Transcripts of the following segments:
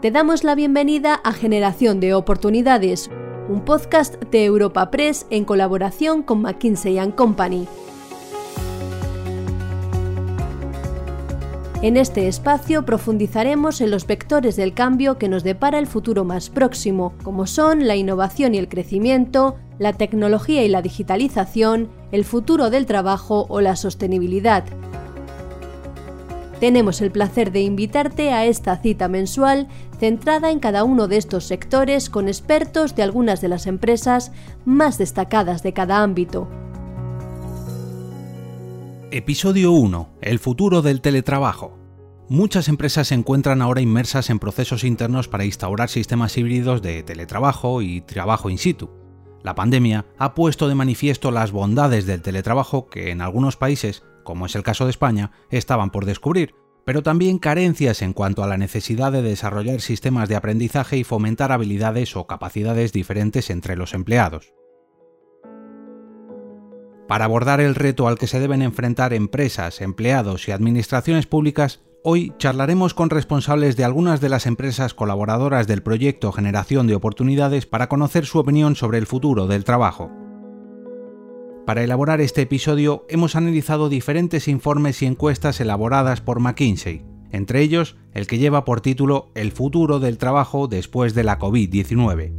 Te damos la bienvenida a Generación de Oportunidades, un podcast de Europa Press en colaboración con McKinsey ⁇ Company. En este espacio profundizaremos en los vectores del cambio que nos depara el futuro más próximo, como son la innovación y el crecimiento, la tecnología y la digitalización, el futuro del trabajo o la sostenibilidad. Tenemos el placer de invitarte a esta cita mensual centrada en cada uno de estos sectores con expertos de algunas de las empresas más destacadas de cada ámbito. Episodio 1. El futuro del teletrabajo. Muchas empresas se encuentran ahora inmersas en procesos internos para instaurar sistemas híbridos de teletrabajo y trabajo in situ. La pandemia ha puesto de manifiesto las bondades del teletrabajo que en algunos países como es el caso de España, estaban por descubrir, pero también carencias en cuanto a la necesidad de desarrollar sistemas de aprendizaje y fomentar habilidades o capacidades diferentes entre los empleados. Para abordar el reto al que se deben enfrentar empresas, empleados y administraciones públicas, hoy charlaremos con responsables de algunas de las empresas colaboradoras del proyecto Generación de Oportunidades para conocer su opinión sobre el futuro del trabajo. Para elaborar este episodio hemos analizado diferentes informes y encuestas elaboradas por McKinsey, entre ellos el que lleva por título El futuro del trabajo después de la COVID-19.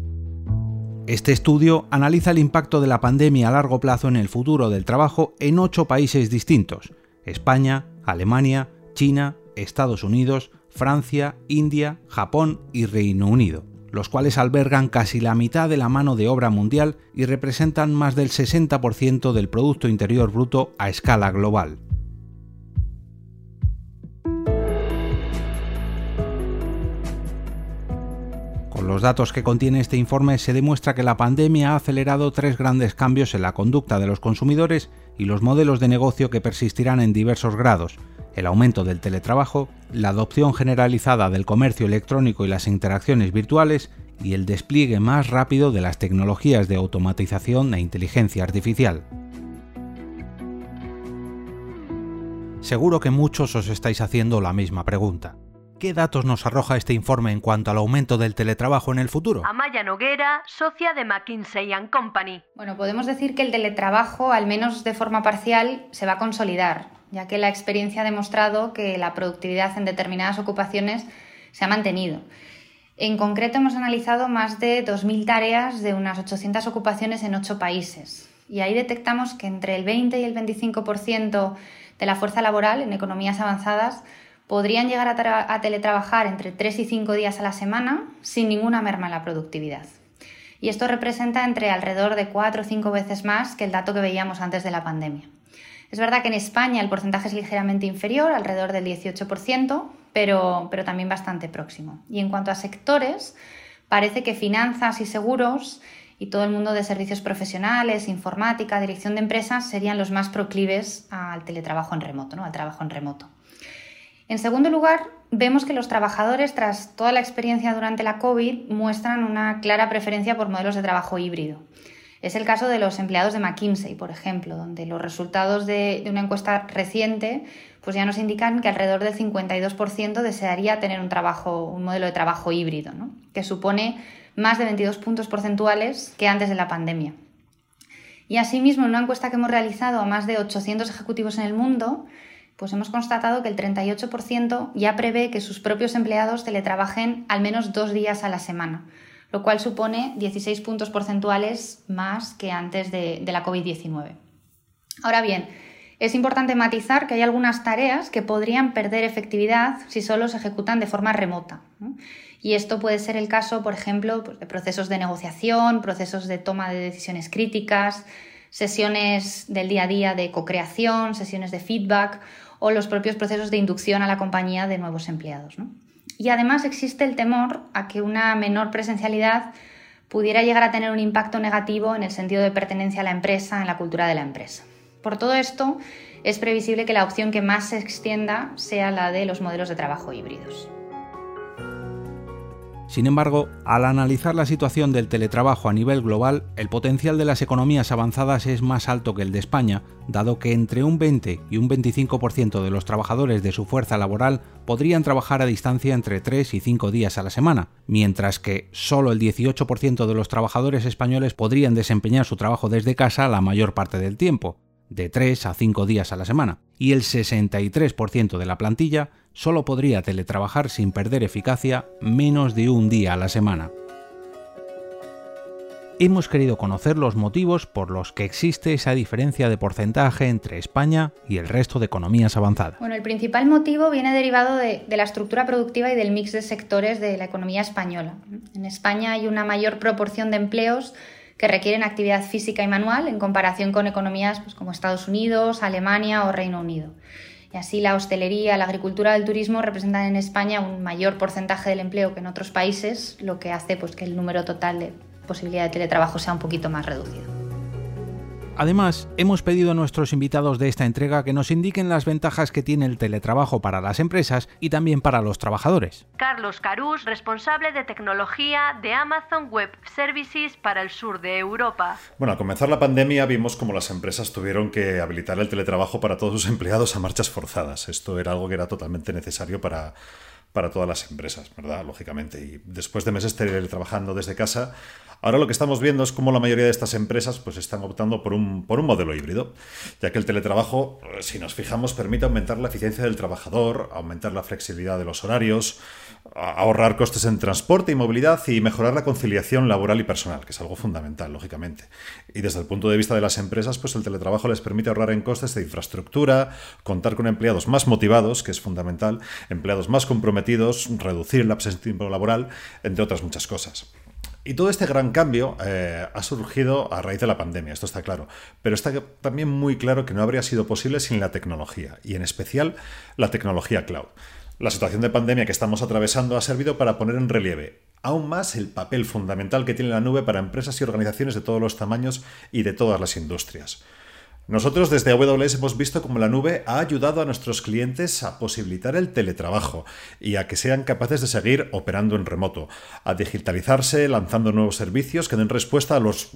Este estudio analiza el impacto de la pandemia a largo plazo en el futuro del trabajo en ocho países distintos, España, Alemania, China, Estados Unidos, Francia, India, Japón y Reino Unido los cuales albergan casi la mitad de la mano de obra mundial y representan más del 60% del Producto Interior Bruto a escala global. Con los datos que contiene este informe se demuestra que la pandemia ha acelerado tres grandes cambios en la conducta de los consumidores y los modelos de negocio que persistirán en diversos grados, el aumento del teletrabajo, la adopción generalizada del comercio electrónico y las interacciones virtuales y el despliegue más rápido de las tecnologías de automatización e inteligencia artificial. Seguro que muchos os estáis haciendo la misma pregunta. ¿Qué datos nos arroja este informe en cuanto al aumento del teletrabajo en el futuro? Amaya Noguera, socia de McKinsey ⁇ Company. Bueno, podemos decir que el teletrabajo, al menos de forma parcial, se va a consolidar ya que la experiencia ha demostrado que la productividad en determinadas ocupaciones se ha mantenido. En concreto, hemos analizado más de 2.000 tareas de unas 800 ocupaciones en 8 países. Y ahí detectamos que entre el 20 y el 25% de la fuerza laboral en economías avanzadas podrían llegar a, teletrabajar entre 3 y 5 días a la semana sin ninguna merma en la productividad. Y esto representa entre alrededor de 4 o 5 veces más que el dato que veíamos antes de la pandemia. Es verdad que en España el porcentaje es ligeramente inferior, alrededor del 18%, pero, pero también bastante próximo. Y en cuanto a sectores, parece que finanzas y seguros y todo el mundo de servicios profesionales, informática, dirección de empresas serían los más proclives al teletrabajo en remoto, ¿no? al trabajo en remoto. En segundo lugar, vemos que los trabajadores, tras toda la experiencia durante la COVID, muestran una clara preferencia por modelos de trabajo híbrido. Es el caso de los empleados de McKinsey, por ejemplo, donde los resultados de, una encuesta reciente pues ya nos indican que alrededor del 52% desearía tener un trabajo, un modelo de trabajo híbrido, que supone más de 22 puntos porcentuales que antes de la pandemia. Y asimismo, en una encuesta que hemos realizado a más de 800 ejecutivos en el mundo, pues hemos constatado que el 38% ya prevé que sus propios empleados teletrabajen al menos dos días a la semana, lo cual supone 16 puntos porcentuales más que antes de, la COVID-19. Ahora bien, es importante matizar que hay algunas tareas que podrían perder efectividad si solo se ejecutan de forma remota. Y esto puede ser el caso, por ejemplo, pues, de procesos de negociación, procesos de toma de decisiones críticas, sesiones del día a día de co-creación, sesiones de feedback o los propios procesos de inducción a la compañía de nuevos empleados. Y además existe el temor a que una menor presencialidad pudiera llegar a tener un impacto negativo en el sentido de pertenencia a la empresa, en la cultura de la empresa. Por todo esto, es previsible que la opción que más se extienda sea la de los modelos de trabajo híbridos. Sin embargo, al analizar la situación del teletrabajo a nivel global, el potencial de las economías avanzadas es más alto que el de España, dado que entre un 20 y un 25% de los trabajadores de su fuerza laboral podrían trabajar a distancia entre 3 y 5 días a la semana, mientras que solo el 18% de los trabajadores españoles podrían desempeñar su trabajo desde casa la mayor parte del tiempo, de 3 a 5 días a la semana, y el 63% de la plantilla solo podría teletrabajar sin perder eficacia menos de un día a la semana. Hemos querido conocer los motivos por los que existe esa diferencia de porcentaje entre España y el resto de economías avanzadas. Bueno, el principal motivo viene derivado de, la estructura productiva y del mix de sectores de la economía española. En España hay una mayor proporción de empleos que requieren actividad física y manual en comparación con economías pues, como Estados Unidos, Alemania o Reino Unido. Y así la hostelería, la agricultura, el turismo representan en España un mayor porcentaje del empleo que en otros países, lo que hace pues, que el número total de posibilidad de teletrabajo sea un poquito más reducido. Además, hemos pedido a nuestros invitados de esta entrega que nos indiquen las ventajas que tiene el teletrabajo para las empresas y también para los trabajadores. Carlos Carús, responsable de tecnología de Amazon Web Services para el sur de Europa. Bueno, al comenzar la pandemia vimos como las empresas tuvieron que habilitar el teletrabajo para todos sus empleados a marchas forzadas. Esto era algo que era totalmente necesario para para todas las empresas, ¿verdad? Lógicamente. Y después de meses trabajando desde casa, Ahora lo que estamos viendo es cómo la mayoría de estas empresas pues, están optando por un, por un modelo híbrido, ya que el teletrabajo, eh, si nos fijamos, permite aumentar la eficiencia del trabajador, aumentar la flexibilidad de los horarios, ahorrar costes en transporte y movilidad y mejorar la conciliación laboral y personal, que es algo fundamental, lógicamente. Y desde el punto de vista de las empresas, pues el teletrabajo les permite ahorrar en costes de infraestructura, contar con empleados más motivados, que es fundamental, empleados más comprometidos, reducir el absentismo laboral, entre otras muchas cosas. Y todo este gran cambio eh, ha surgido a raíz de la pandemia, esto está claro, pero está también muy claro que no habría sido posible sin la tecnología, y en especial la tecnología cloud. La situación de pandemia que estamos atravesando ha servido para poner en relieve aún más el papel fundamental que tiene la nube para empresas y organizaciones de todos los tamaños y de todas las industrias. Nosotros desde AWS hemos visto cómo la nube ha ayudado a nuestros clientes a posibilitar el teletrabajo y a que sean capaces de seguir operando en remoto, a digitalizarse, lanzando nuevos servicios que den respuesta a los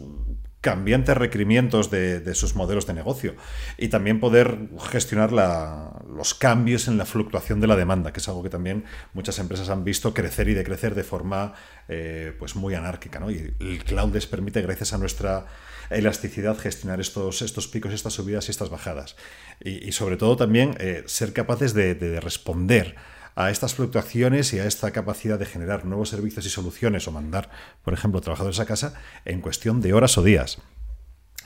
cambiantes requerimientos de, sus modelos de negocio y también poder gestionar los cambios en la fluctuación de la demanda, que es algo que también muchas empresas han visto crecer y decrecer de forma eh, pues muy anárquica. Y el cloud les permite, gracias a nuestra elasticidad gestionar estos, estos picos, estas subidas y estas bajadas. Y, sobre todo también eh, ser capaces de, responder a estas fluctuaciones y a esta capacidad de generar nuevos servicios y soluciones o mandar, por ejemplo, trabajadores a casa en cuestión de horas o días.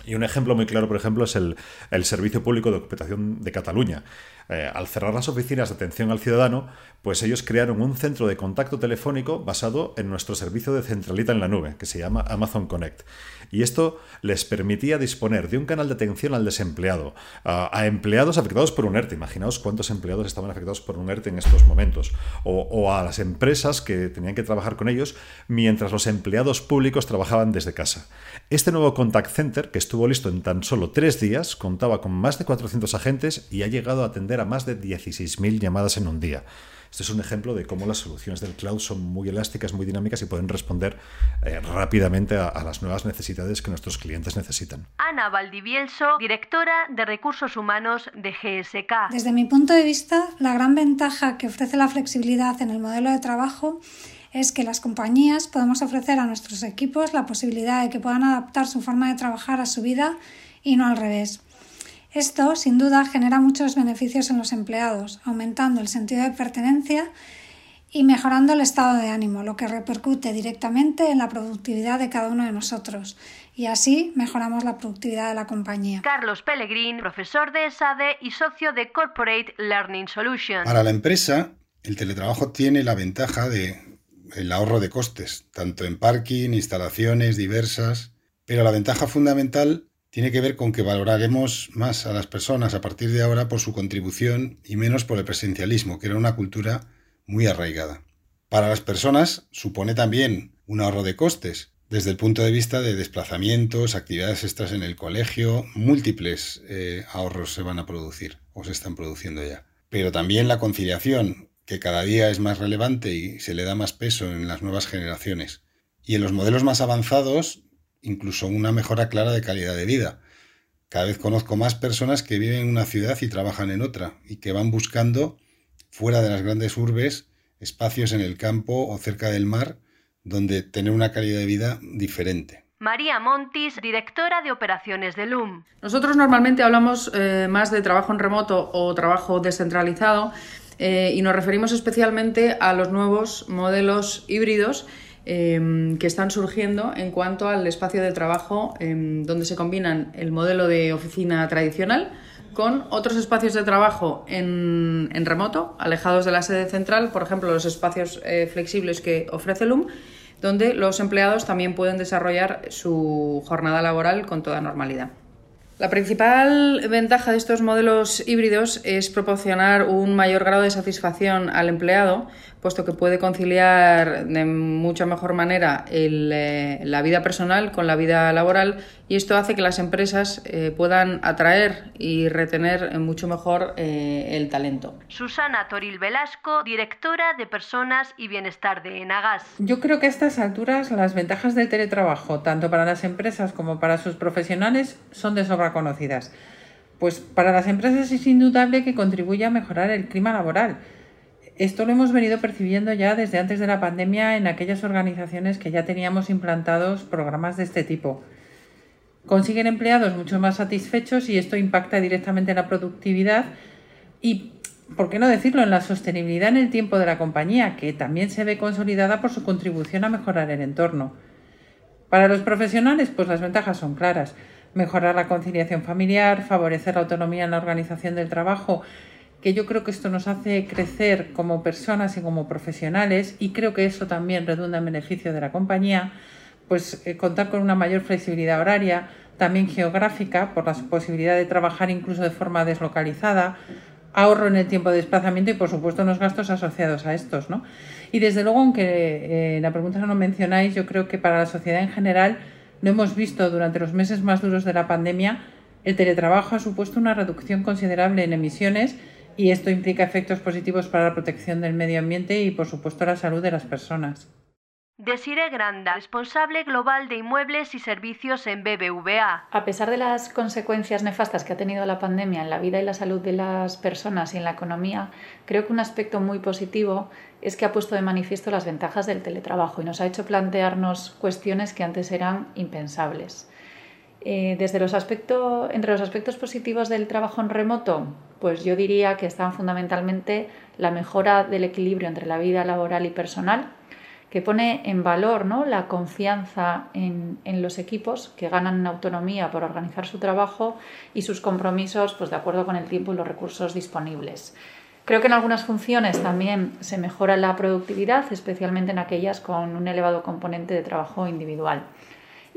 Y un ejemplo muy claro, por ejemplo, es el, el Servicio Público de Ocupación de Cataluña. Eh, al cerrar las oficinas de atención al ciudadano, pues ellos crearon un centro de contacto telefónico basado en nuestro servicio de centralita en la nube, que se llama Amazon Connect. Y esto les permitía disponer de un canal de atención al desempleado, a, empleados afectados por un ERTE. Imaginaos cuántos empleados estaban afectados por un ERTE en estos momentos. O, o a las empresas que tenían que trabajar con ellos mientras los empleados públicos trabajaban desde casa. Este nuevo contact center, que estuvo listo en tan solo tres días, contaba con más de 400 agentes y ha llegado a atender a más de 16.000 llamadas en un día. Este es un ejemplo de cómo las soluciones del cloud son muy elásticas, muy dinámicas y pueden responder eh, rápidamente a, a, las nuevas necesidades que nuestros clientes necesitan. Ana Valdivielso, directora de Recursos Humanos de GSK. Desde mi punto de vista, la gran ventaja que ofrece la flexibilidad en el modelo de trabajo es que las compañías podemos ofrecer a nuestros equipos la posibilidad de que puedan adaptar su forma de trabajar a su vida y no al revés. Esto, sin duda, genera muchos beneficios en los empleados, aumentando el sentido de pertenencia y mejorando el estado de ánimo, lo que repercute directamente en la productividad de cada uno de nosotros. Y así mejoramos la productividad de la compañía. Carlos Pellegrin, profesor de ESADE y socio de Corporate Learning Solutions. Para la empresa, el teletrabajo tiene la ventaja de el ahorro de costes, tanto en parking, instalaciones diversas, pero la ventaja fundamental tiene que ver con que valoraremos más a las personas a partir de ahora por su contribución y menos por el presencialismo, que era una cultura muy arraigada. Para las personas supone también un ahorro de costes, desde el punto de vista de desplazamientos, actividades extras en el colegio, múltiples eh, ahorros se van a producir o se están produciendo ya. Pero también la conciliación, que cada día es más relevante y se le da más peso en las nuevas generaciones. Y en los modelos más avanzados, incluso una mejora clara de calidad de vida. Cada vez conozco más personas que viven en una ciudad y trabajan en otra, y que van buscando, fuera de las grandes urbes, espacios en el campo o cerca del mar, donde tener una calidad de vida diferente. María Montis, directora de operaciones de LUM. Nosotros normalmente hablamos eh, más de trabajo en remoto o trabajo descentralizado eh, y nos referimos especialmente a los nuevos modelos híbridos em, que están surgiendo en cuanto al espacio de trabajo em, donde se combinan el modelo de oficina tradicional con otros espacios de trabajo en, remoto, alejados de la sede central, por ejemplo, los espacios eh, flexibles que ofrece LUM, donde los empleados también pueden desarrollar su jornada laboral con toda normalidad. La principal ventaja de estos modelos híbridos es proporcionar un mayor grado de satisfacción al empleado, puesto que puede conciliar de mucha mejor manera eh, la vida personal con la vida laboral y esto hace que las empresas eh, puedan atraer y retener mucho mejor eh, el talento. Susana Toril Velasco, directora de Personas y Bienestar de Enagas. Yo creo que a estas alturas las ventajas del teletrabajo, tanto para las empresas como para sus profesionales, son de sobra conocidas. Pues para las empresas es indudable que contribuye a mejorar el clima laboral. Esto lo hemos venido percibiendo ya desde antes de la pandemia en aquellas organizaciones que ya teníamos implantados programas de este tipo. Consiguen empleados mucho más satisfechos y esto impacta directamente en la productividad y, ¿por qué no decirlo?, en la sostenibilidad en el tiempo de la compañía, que también se ve consolidada por su contribución a mejorar el entorno. Para los profesionales, pues las ventajas son claras mejorar la conciliación familiar, favorecer la autonomía en la organización del trabajo, que yo creo que esto nos hace crecer como personas y como profesionales y creo que eso también redunda en beneficio de la compañía, pues eh, contar con una mayor flexibilidad horaria, también geográfica, por la posibilidad de trabajar incluso de forma deslocalizada, ahorro en el tiempo de desplazamiento y por supuesto los gastos asociados a estos. ¿no? Y desde luego, aunque eh, la pregunta no lo mencionáis, yo creo que para la sociedad en general lo hemos visto durante los meses más duros de la pandemia, el teletrabajo ha supuesto una reducción considerable en emisiones y esto implica efectos positivos para la protección del medio ambiente y, por supuesto, la salud de las personas. Desire Granda, responsable global de inmuebles y servicios en BBVA. A pesar de las consecuencias nefastas que ha tenido la pandemia en la vida y la salud de las personas y en la economía, creo que un aspecto muy positivo es que ha puesto de manifiesto las ventajas del teletrabajo y nos ha hecho plantearnos cuestiones que antes eran impensables. Eh, entre los aspectos positivos del trabajo en remoto, pues yo diría que están fundamentalmente la mejora del equilibrio entre la vida laboral y personal, que pone en valor ¿no? la confianza en, los equipos que ganan autonomía por organizar su trabajo y sus compromisos pues, de acuerdo con el tiempo y los recursos disponibles. Creo que en algunas funciones también se mejora la productividad, especialmente en aquellas con un elevado componente de trabajo individual.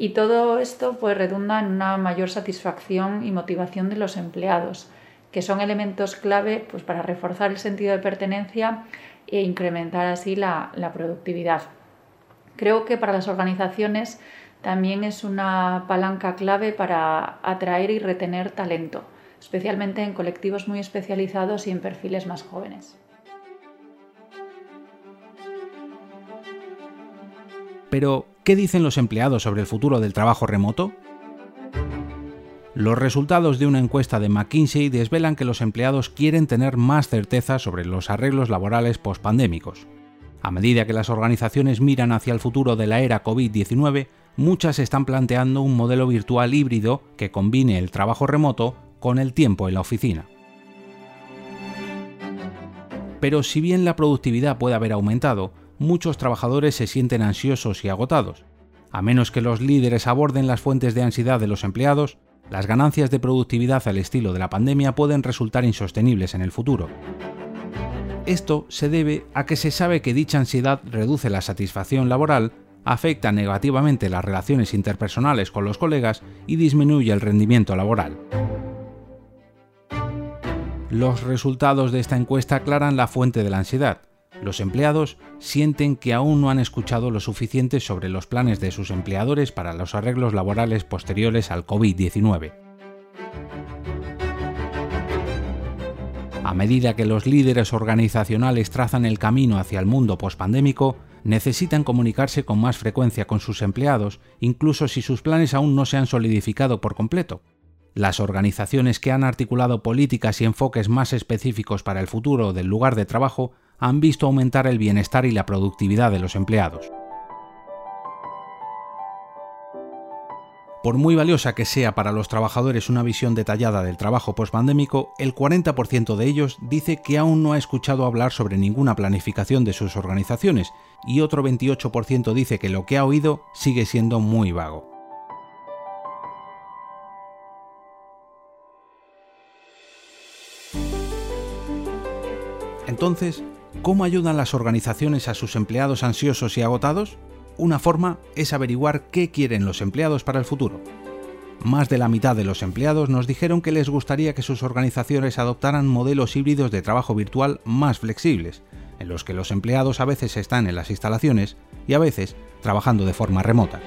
Y todo esto pues, redunda en una mayor satisfacción y motivación de los empleados, que son elementos clave pues, para reforzar el sentido de pertenencia e incrementar así la, productividad. Creo que para las organizaciones también es una palanca clave para atraer y retener talento, especialmente en colectivos muy especializados y en perfiles más jóvenes. Pero, ¿qué dicen los empleados sobre el futuro del trabajo remoto? Los resultados de una encuesta de McKinsey desvelan que los empleados quieren tener más certeza sobre los arreglos laborales pospandémicos. A medida que las organizaciones miran hacia el futuro de la era COVID-19, muchas están planteando un modelo virtual híbrido que combine el trabajo remoto con el tiempo en la oficina. Pero si bien la productividad puede haber aumentado, muchos trabajadores se sienten ansiosos y agotados. A menos que los líderes aborden las fuentes de ansiedad de los empleados, las ganancias de productividad al estilo de la pandemia pueden resultar insostenibles en el futuro. Esto se debe a que se sabe que dicha ansiedad reduce la satisfacción laboral, afecta negativamente las relaciones interpersonales con los colegas y disminuye el rendimiento laboral. Los resultados de esta encuesta aclaran la fuente de la ansiedad. Los empleados sienten que aún no han escuchado lo suficiente sobre los planes de sus empleadores para los arreglos laborales posteriores al COVID-19. A medida que los líderes organizacionales trazan el camino hacia el mundo pospandémico, necesitan comunicarse con más frecuencia con sus empleados, incluso si sus planes aún no se han solidificado por completo. Las organizaciones que han articulado políticas y enfoques más específicos para el futuro del lugar de trabajo han visto aumentar el bienestar y la productividad de los empleados. Por muy valiosa que sea para los trabajadores una visión detallada del trabajo postpandémico, el 40% de ellos dice que aún no ha escuchado hablar sobre ninguna planificación de sus organizaciones y otro 28% dice que lo que ha oído sigue siendo muy vago. Entonces, ¿cómo ayudan las organizaciones a sus empleados ansiosos y agotados? Una forma es averiguar qué quieren los empleados para el futuro. Más de la mitad de los empleados nos dijeron que les gustaría que sus organizaciones adoptaran modelos híbridos de trabajo virtual más flexibles, en los que los empleados a veces están en las instalaciones y a veces trabajando de forma remota.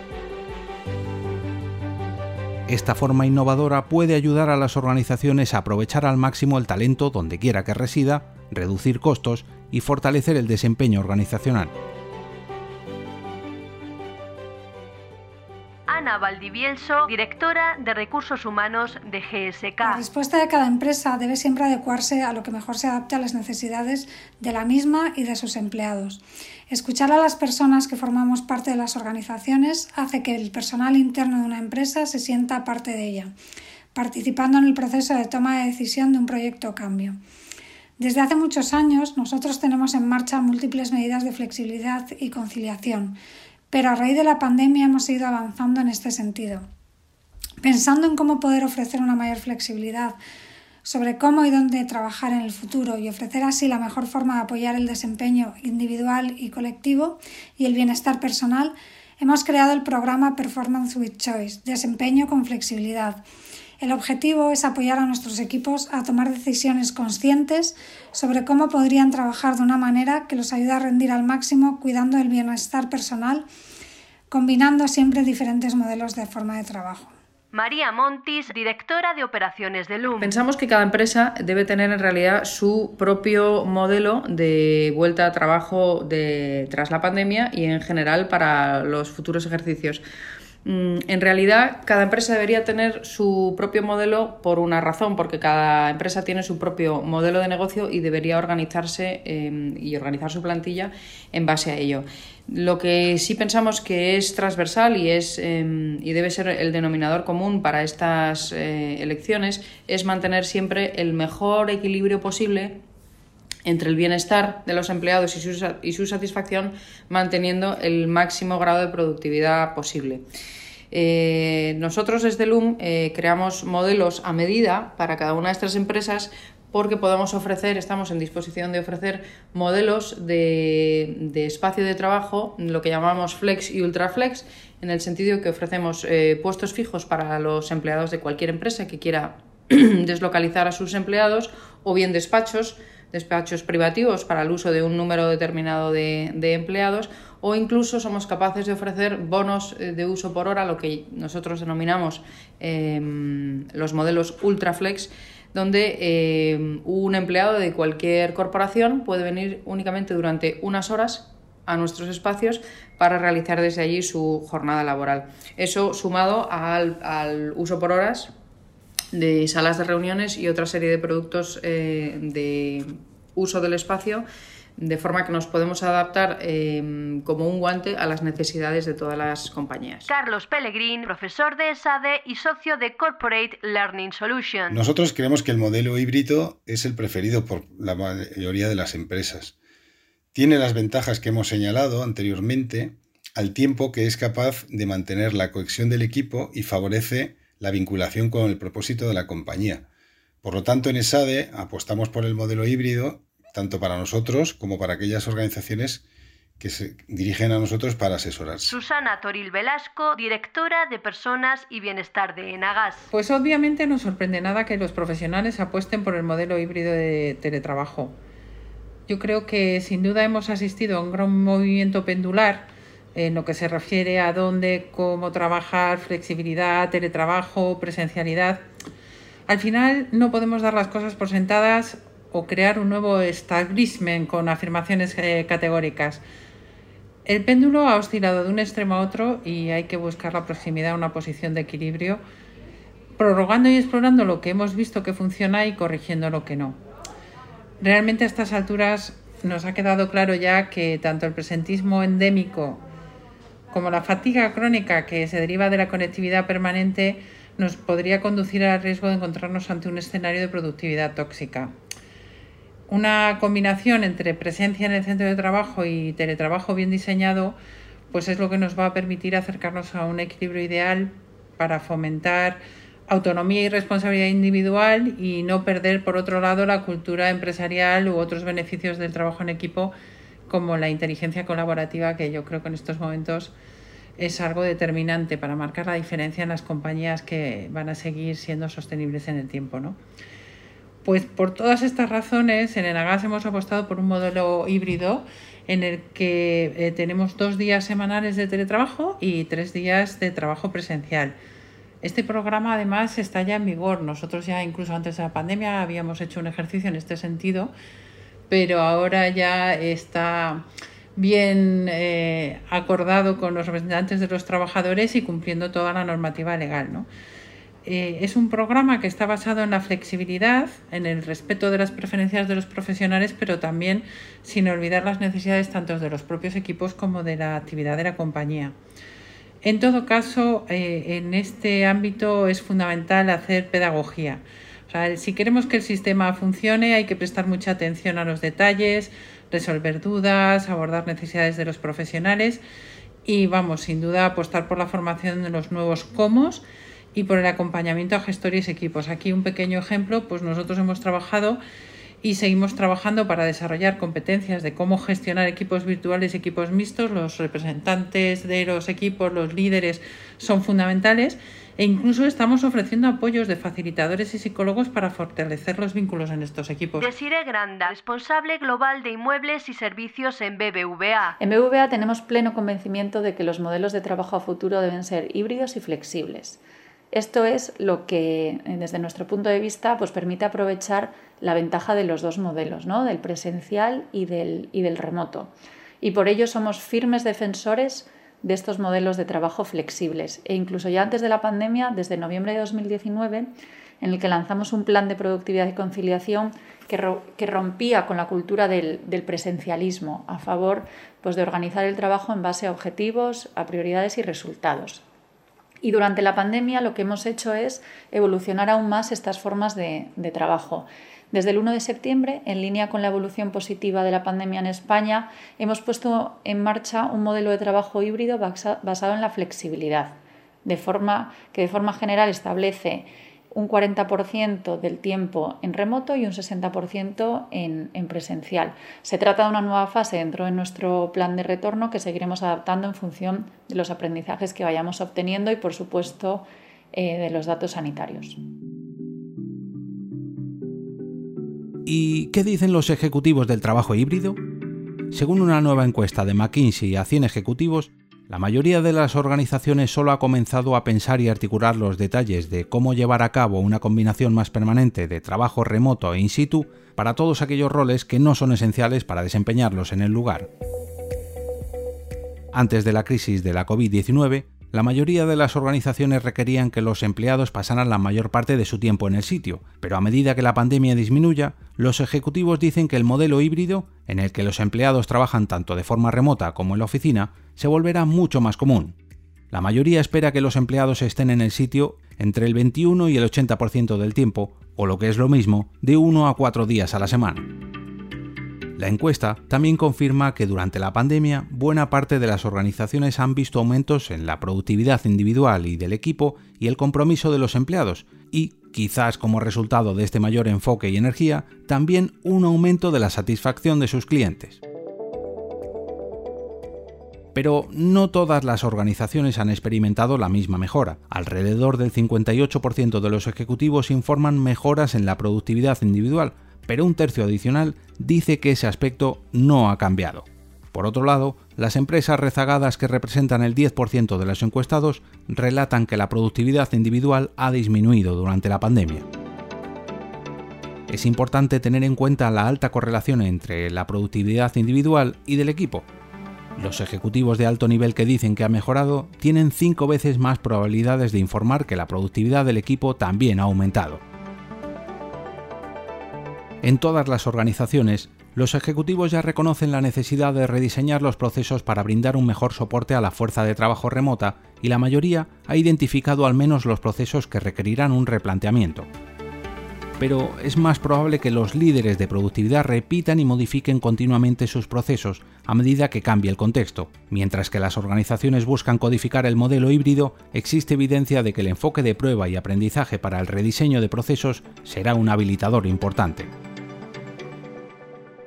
Esta forma innovadora puede ayudar a las organizaciones a aprovechar al máximo el talento donde quiera que resida, reducir costos y fortalecer el desempeño organizacional. Ana Valdivielso, directora de Recursos Humanos de GSK. La respuesta de cada empresa debe siempre adecuarse a lo que mejor se adapte a las necesidades de la misma y de sus empleados. Escuchar a las personas que formamos parte de las organizaciones hace que el personal interno de una empresa se sienta parte de ella, participando en el proceso de toma de decisión de un proyecto o cambio. Desde hace muchos años nosotros tenemos en marcha múltiples medidas de flexibilidad y conciliación pero a raíz de la pandemia hemos ido avanzando en este sentido. Pensando en cómo poder ofrecer una mayor flexibilidad sobre cómo y dónde trabajar en el futuro y ofrecer así la mejor forma de apoyar el desempeño individual y colectivo y el bienestar personal, hemos creado el programa Performance with Choice, desempeño con flexibilidad. El objetivo es apoyar a nuestros equipos a tomar decisiones conscientes sobre cómo podrían trabajar de una manera que los ayude a rendir al máximo cuidando del bienestar personal combinando siempre diferentes modelos de forma de trabajo. María Montis, directora de operaciones de LUM. Pensamos que cada empresa debe tener en realidad su propio modelo de vuelta a trabajo de, tras la pandemia y en general para los futuros ejercicios. Mm, en realidad, cada empresa debería tener su propio modelo por una razón, porque cada empresa tiene su propio modelo de negocio y debería organizarse em, y organizar su plantilla en base a ello. Lo que sí pensamos que es transversal y, es, em, y debe ser el denominador común para estas eh, elecciones es mantener siempre el mejor equilibrio posible entre el bienestar de los empleados y su, satisfacción, manteniendo el máximo grado de productividad posible. Eh, nosotros desde LUM eh, creamos modelos a medida para cada una de estas empresas porque podemos ofrecer, estamos en disposición de ofrecer modelos de, espacio de trabajo, lo que llamamos flex y ultraflex, en el sentido que ofrecemos eh, puestos fijos para los empleados de cualquier empresa que quiera deslocalizar a sus empleados o bien despachos despachos privativos para el uso de un número determinado de, empleados o incluso somos capaces de ofrecer bonos eh, de uso por hora, lo que nosotros denominamos em, los modelos Ultraflex, donde em, un empleado de cualquier corporación puede venir únicamente durante unas horas a nuestros espacios para realizar desde allí su jornada laboral. Eso sumado al, al uso por horas de salas de reuniones y otra serie de productos eh, de uso del espacio de forma que nos podemos adaptar eh, como un guante a las necesidades de todas las compañías. Carlos Pellegrín, profesor de ESADE y socio de Corporate Learning Solutions. Nosotros creemos que el modelo híbrido es el preferido por la mayoría de las empresas. Tiene las ventajas que hemos señalado anteriormente, al tiempo que es capaz de mantener la cohesión del equipo y favorece la vinculación con el propósito de la compañía. Por lo tanto, en ESADE apostamos por el modelo híbrido, tanto para nosotros como para aquellas organizaciones que se dirigen a nosotros para asesorarse. Susana Toril Velasco, directora de Personas y Bienestar de Enagas. Pues obviamente no sorprende nada que los profesionales apuesten por el modelo híbrido de teletrabajo. Yo creo que sin duda hemos asistido a un gran movimiento pendular en lo que se refiere a dónde, cómo trabajar, flexibilidad, teletrabajo, presencialidad. Al final no podemos dar las cosas por sentadas o crear un nuevo establishment con afirmaciones eh, categóricas. El péndulo ha oscilado de un extremo a otro y hay que buscar la proximidad a una posición de equilibrio, prorrogando y explorando lo que hemos visto que funciona y corrigiendo lo que no. Realmente a estas alturas nos ha quedado claro ya que tanto el presentismo endémico como la fatiga crónica que se deriva de la conectividad permanente nos podría conducir al riesgo de encontrarnos ante un escenario de productividad tóxica. Una combinación entre presencia en el centro de trabajo y teletrabajo bien diseñado, pues es lo que nos va a permitir acercarnos a un equilibrio ideal para fomentar autonomía y responsabilidad individual y no perder, por otro lado, la cultura empresarial u otros beneficios del trabajo en equipo como la inteligencia colaborativa, que yo creo que en estos momentos es algo determinante para marcar la diferencia en las compañías que van a seguir siendo sostenibles en el tiempo. ¿no? Pues por todas estas razones, en Enagas hemos apostado por un modelo híbrido en el que eh, tenemos dos días semanales de teletrabajo y tres días de trabajo presencial. Este programa además está ya en vigor. Nosotros ya incluso antes de la pandemia habíamos hecho un ejercicio en este sentido, pero ahora ya está bien eh, acordado con los representantes de los trabajadores y cumpliendo toda la normativa legal. ¿no? Eh, es un programa que está basado en la flexibilidad, en el respeto de las preferencias de los profesionales, pero también sin olvidar las necesidades tanto de los propios equipos como de la actividad de la compañía. En todo caso, eh, en este ámbito es fundamental hacer pedagogía. Si queremos que el sistema funcione, hay que prestar mucha atención a los detalles, resolver dudas, abordar necesidades de los profesionales y, vamos, sin duda, apostar por la formación de los nuevos comos y por el acompañamiento a gestores y equipos. Aquí un pequeño ejemplo, pues nosotros hemos trabajado y seguimos trabajando para desarrollar competencias de cómo gestionar equipos virtuales y equipos mixtos. Los representantes de los equipos, los líderes, son fundamentales e incluso estamos ofreciendo apoyos de facilitadores y psicólogos para fortalecer los vínculos en estos equipos. Desire Granda, responsable global de inmuebles y servicios en BBVA. En BBVA tenemos pleno convencimiento de que los modelos de trabajo a futuro deben ser híbridos y flexibles. Esto es lo que, eh, desde nuestro punto de vista, pues permite aprovechar la ventaja de los dos modelos, ¿no? del presencial y del, y del remoto. Y por ello somos firmes defensores de estos modelos de trabajo flexibles. E incluso ya antes de la pandemia, desde noviembre de 2019, en el que lanzamos un plan de productividad y conciliación que, rompía con la cultura del, del, presencialismo a favor pues, de organizar el trabajo en base a objetivos, a prioridades y resultados. Y durante la pandemia lo que hemos hecho es evolucionar aún más estas formas de, trabajo. Desde el 1 de septiembre, en línea con la evolución positiva de la pandemia en España, hemos puesto en marcha un modelo de trabajo híbrido basado en la flexibilidad, de forma que de forma general establece un 40% del tiempo en remoto y un 60% en, en, presencial. Se trata de una nueva fase dentro de nuestro plan de retorno que seguiremos adaptando en función de los aprendizajes que vayamos obteniendo y, por supuesto, eh, de los datos sanitarios. ¿Y qué dicen los ejecutivos del trabajo híbrido? Según una nueva encuesta de McKinsey a 100 ejecutivos, la mayoría de las organizaciones solo ha comenzado a pensar y articular los detalles de cómo llevar a cabo una combinación más permanente de trabajo remoto e in situ para todos aquellos roles que no son esenciales para desempeñarlos en el lugar. Antes de la crisis de la COVID-19, la mayoría de las organizaciones requerían que los empleados pasaran la mayor parte de su tiempo en el sitio, pero a medida que la pandemia disminuya, los ejecutivos dicen que el modelo híbrido, en el que los empleados trabajan tanto de forma remota como en la oficina, se volverá mucho más común. La mayoría espera que los empleados estén en el sitio entre el 21 y el 80% del tiempo, o lo que es lo mismo, de 1 a 4 días a la semana. La encuesta también confirma que durante la pandemia buena parte de las organizaciones han visto aumentos en la productividad individual y del equipo y el compromiso de los empleados y, quizás como resultado de este mayor enfoque y energía, también un aumento de la satisfacción de sus clientes. Pero no todas las organizaciones han experimentado la misma mejora. Alrededor del 58% de los ejecutivos informan mejoras en la productividad individual, pero un tercio adicional dice que ese aspecto no ha cambiado. Por otro lado, las empresas rezagadas que representan el 10% de los encuestados relatan que la productividad individual ha disminuido durante la pandemia. es importante tener en cuenta la alta correlación entre la productividad individual y del equipo. Los ejecutivos de alto nivel que dicen que ha mejorado tienen cinco veces más probabilidades de informar que la productividad del equipo también ha aumentado. En todas las organizaciones, los ejecutivos ya reconocen la necesidad de rediseñar los procesos para brindar un mejor soporte a la fuerza de trabajo remota y la mayoría ha identificado al menos los procesos que requerirán un replanteamiento pero es más probable que los líderes de productividad repitan y modifiquen continuamente sus procesos a medida que cambie el contexto. Mientras que las organizaciones buscan codificar el modelo híbrido, existe evidencia de que el enfoque de prueba y aprendizaje para el rediseño de procesos será un habilitador importante.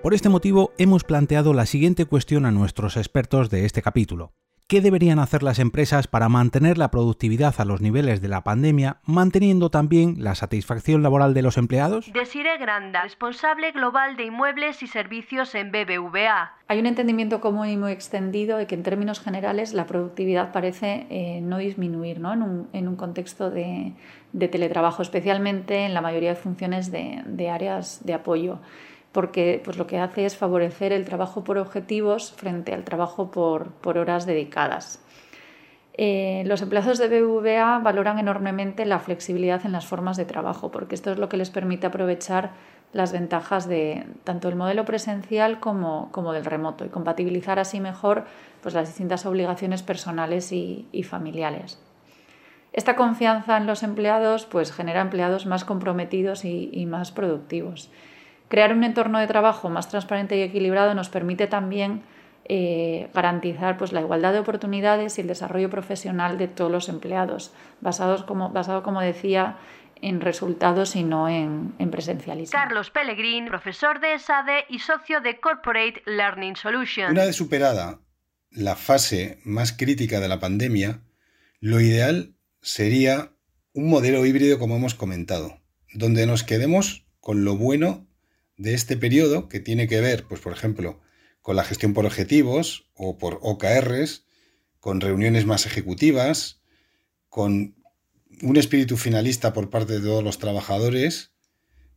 Por este motivo, hemos planteado la siguiente cuestión a nuestros expertos de este capítulo. ¿Qué deberían hacer las empresas para mantener la productividad a los niveles de la pandemia, manteniendo también la satisfacción laboral de los empleados? Desire Granda, responsable global de inmuebles y servicios en BBVA. Hay un entendimiento común y muy extendido de que en términos generales la productividad parece eh, no disminuir ¿no? En, un, contexto de, teletrabajo, especialmente en la mayoría de funciones de áreas de apoyo porque pues, lo que hace es favorecer el trabajo por objetivos frente al trabajo por, horas dedicadas. Eh, los empleados de BVA valoran enormemente la flexibilidad en las formas de trabajo, porque esto es lo que les permite aprovechar las ventajas de tanto el modelo presencial como, del remoto y compatibilizar así mejor pues, las distintas obligaciones personales y, familiares. Esta confianza en los empleados pues, genera empleados más comprometidos y más productivos. Crear un entorno de trabajo más transparente y equilibrado nos permite también eh, garantizar pues, la igualdad de oportunidades y el desarrollo profesional de todos los empleados, basados como, basado, como decía, en resultados y no en, en presencialismo. Carlos Pellegrín, profesor de ESADE y socio de Corporate Learning Solutions. Una vez superada la fase más crítica de la pandemia, lo ideal sería un modelo híbrido como hemos comentado, donde nos quedemos con lo bueno de este periodo que tiene que ver, pues por ejemplo, con la gestión por objetivos o por OKRs, con reuniones más ejecutivas, con un espíritu finalista por parte de todos los trabajadores,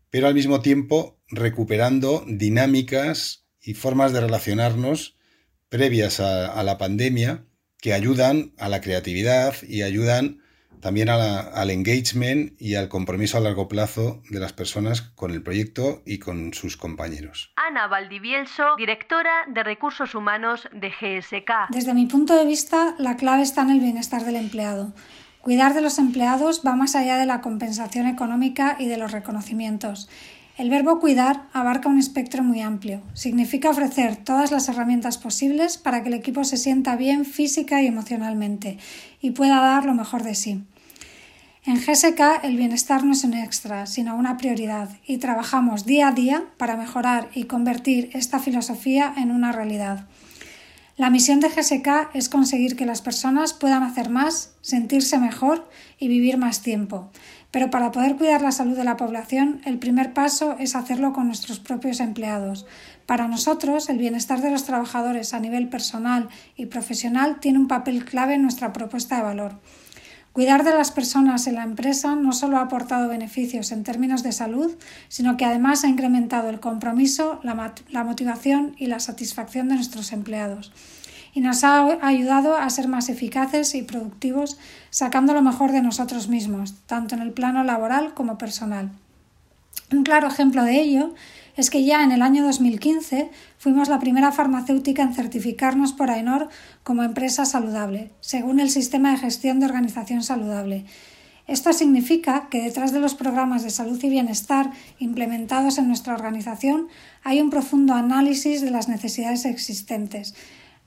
pero al mismo tiempo recuperando dinámicas y formas de relacionarnos previas a, a la pandemia que ayudan a la creatividad y ayudan también al engagement y al compromiso a largo plazo de las personas con el proyecto y con sus compañeros. Ana Valdivielso, directora de Recursos Humanos de GSK. Desde mi punto de vista, la clave está en el bienestar del empleado. Cuidar de los empleados va más allá de la compensación económica y de los reconocimientos. El verbo cuidar abarca un espectro muy amplio. Significa ofrecer todas las herramientas posibles para que el equipo se sienta bien física y emocionalmente y pueda dar lo mejor de sí. En GSK el bienestar no es un extra, sino una prioridad y trabajamos día a día para mejorar y convertir esta filosofía en una realidad. La misión de GSK es conseguir que las personas puedan hacer más, sentirse mejor y vivir más tiempo. Pero para poder cuidar la salud de la población, el primer paso es hacerlo con nuestros propios empleados. Para nosotros, el bienestar de los trabajadores a nivel personal y profesional tiene un papel clave en nuestra propuesta de valor. Cuidar de las personas en la empresa no solo ha aportado beneficios en términos de salud, sino que además ha incrementado el compromiso, la, motivación y la satisfacción de nuestros empleados y nos ha ayudado a ser más eficaces y productivos, sacando lo mejor de nosotros mismos, tanto en el plano laboral como personal. Un claro ejemplo de ello es que ya en el año 2015 fuimos la primera farmacéutica en certificarnos por AENOR como empresa saludable, según el Sistema de Gestión de Organización Saludable. Esto significa que detrás de los programas de salud y bienestar implementados en nuestra organización hay un profundo análisis de las necesidades existentes.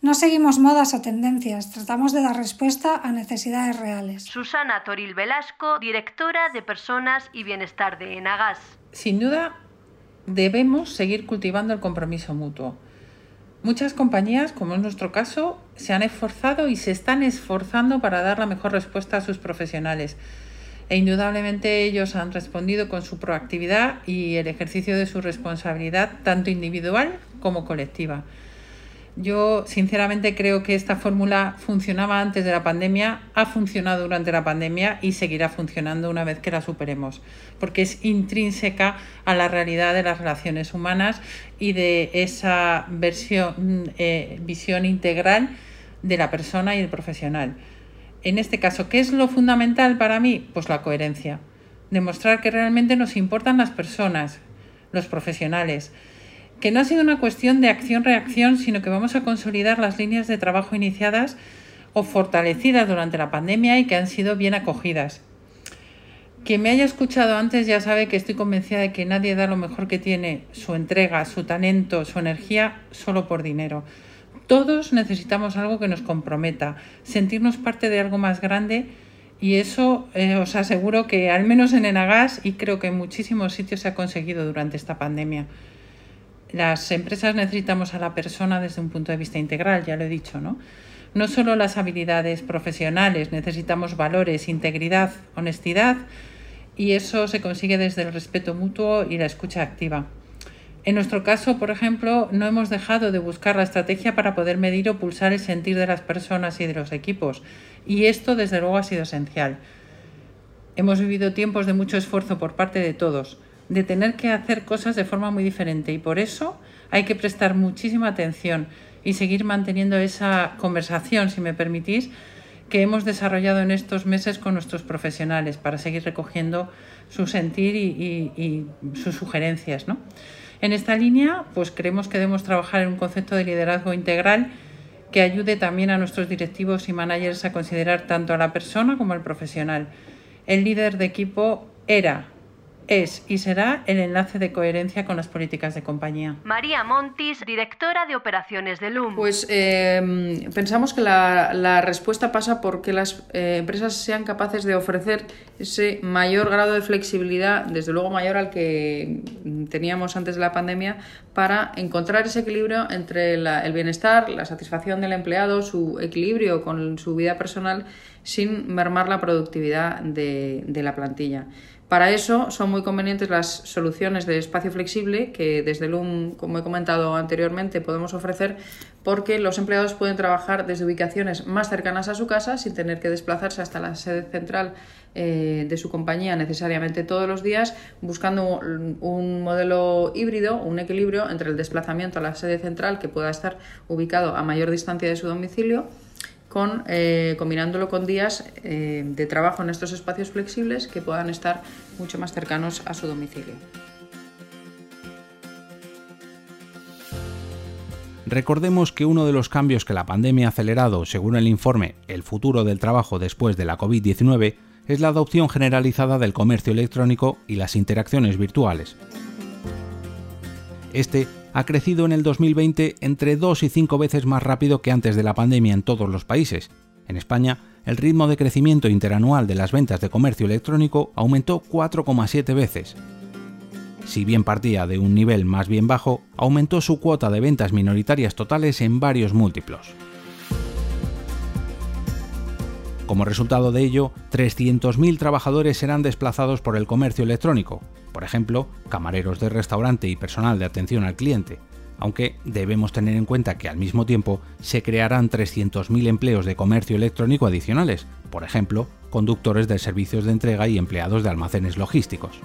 No seguimos modas o tendencias, tratamos de dar respuesta a necesidades reales. Susana Toril Velasco, directora de Personas y Bienestar de Enagas. Sin duda, debemos seguir cultivando el compromiso mutuo. Muchas compañías, como es nuestro caso, se han esforzado y se están esforzando para dar la mejor respuesta a sus profesionales. E indudablemente ellos han respondido con su proactividad y el ejercicio de su responsabilidad tanto individual como colectiva. Yo sinceramente creo que esta fórmula funcionaba antes de la pandemia, ha funcionado durante la pandemia y seguirá funcionando una vez que la superemos, porque es intrínseca a la realidad de las relaciones humanas y de esa versión, eh, visión integral de la persona y el profesional. En este caso, ¿qué es lo fundamental para mí? Pues la coherencia. Demostrar que realmente nos importan las personas, los profesionales, que no ha sido una cuestión de acción-reacción, sino que vamos a consolidar las líneas de trabajo iniciadas o fortalecidas durante la pandemia y que han sido bien acogidas. Quien me haya escuchado antes ya sabe que estoy convencida de que nadie da lo mejor que tiene, su entrega, su talento, su energía, solo por dinero. Todos necesitamos algo que nos comprometa, sentirnos parte de algo más grande y eso eh, os aseguro que al menos en Enagas y creo que en muchísimos sitios se ha conseguido durante esta pandemia. Las empresas necesitamos a la persona desde un punto de vista integral, ya lo he dicho, ¿no? No solo las habilidades profesionales, necesitamos valores, integridad, honestidad y eso se consigue desde el respeto mutuo y la escucha activa. En nuestro caso, por ejemplo, no hemos dejado de buscar la estrategia para poder medir o pulsar el sentir de las personas y de los equipos, y esto desde luego ha sido esencial. Hemos vivido tiempos de mucho esfuerzo por parte de todos, de tener que hacer cosas de forma muy diferente, y por eso hay que prestar muchísima atención y seguir manteniendo esa conversación, si me permitís, que hemos desarrollado en estos meses con nuestros profesionales para seguir recogiendo su sentir y, y sus sugerencias. ¿no? En esta línea, pues creemos que debemos trabajar en un concepto de liderazgo integral que ayude también a nuestros directivos y managers a considerar tanto a la persona como al profesional. El líder de equipo era, es y será el enlace de coherencia con las políticas de compañía. María Montis, directora de operaciones de LUM. Pues eh, pensamos que la, respuesta pasa por que las eh, empresas sean capaces de ofrecer ese mayor grado de flexibilidad, desde luego mayor al que teníamos antes de la pandemia, para encontrar ese equilibrio entre el bienestar, la satisfacción del empleado, su equilibrio con su vida personal, sin mermar la productividad de la plantilla. Para eso son muy convenientes las soluciones de espacio flexible que desde LUM, como he comentado anteriormente, podemos ofrecer porque los empleados pueden trabajar desde ubicaciones más cercanas a su casa sin tener que desplazarse hasta la sede central eh, de su compañía necesariamente todos los días, buscando un modelo híbrido, un equilibrio entre el desplazamiento a la sede central que pueda estar ubicado a mayor distancia de su domicilio eh, combinándolo con días eh, de trabajo en estos espacios flexibles que puedan estar mucho más cercanos a su domicilio. Recordemos que uno de los cambios que la pandemia ha acelerado, según el informe El futuro del trabajo después de la COVID-19, es la adopción generalizada del comercio electrónico y las interacciones virtuales. Este ha crecido en el 2020 entre dos y cinco veces más rápido que antes de la pandemia en todos los países. En España, el ritmo de crecimiento interanual de las ventas de comercio electrónico aumentó 4,7 veces. Si bien partía de un nivel más bien bajo, aumentó su cuota de ventas minoritarias totales en varios múltiplos. Como resultado de ello, 300.000 trabajadores serán desplazados por el comercio electrónico, por ejemplo, camareros de restaurante y personal de atención al cliente, aunque debemos tener en cuenta que al mismo tiempo se crearán 300.000 empleos de comercio electrónico adicionales, por ejemplo, conductores de servicios de entrega y empleados de almacenes logísticos.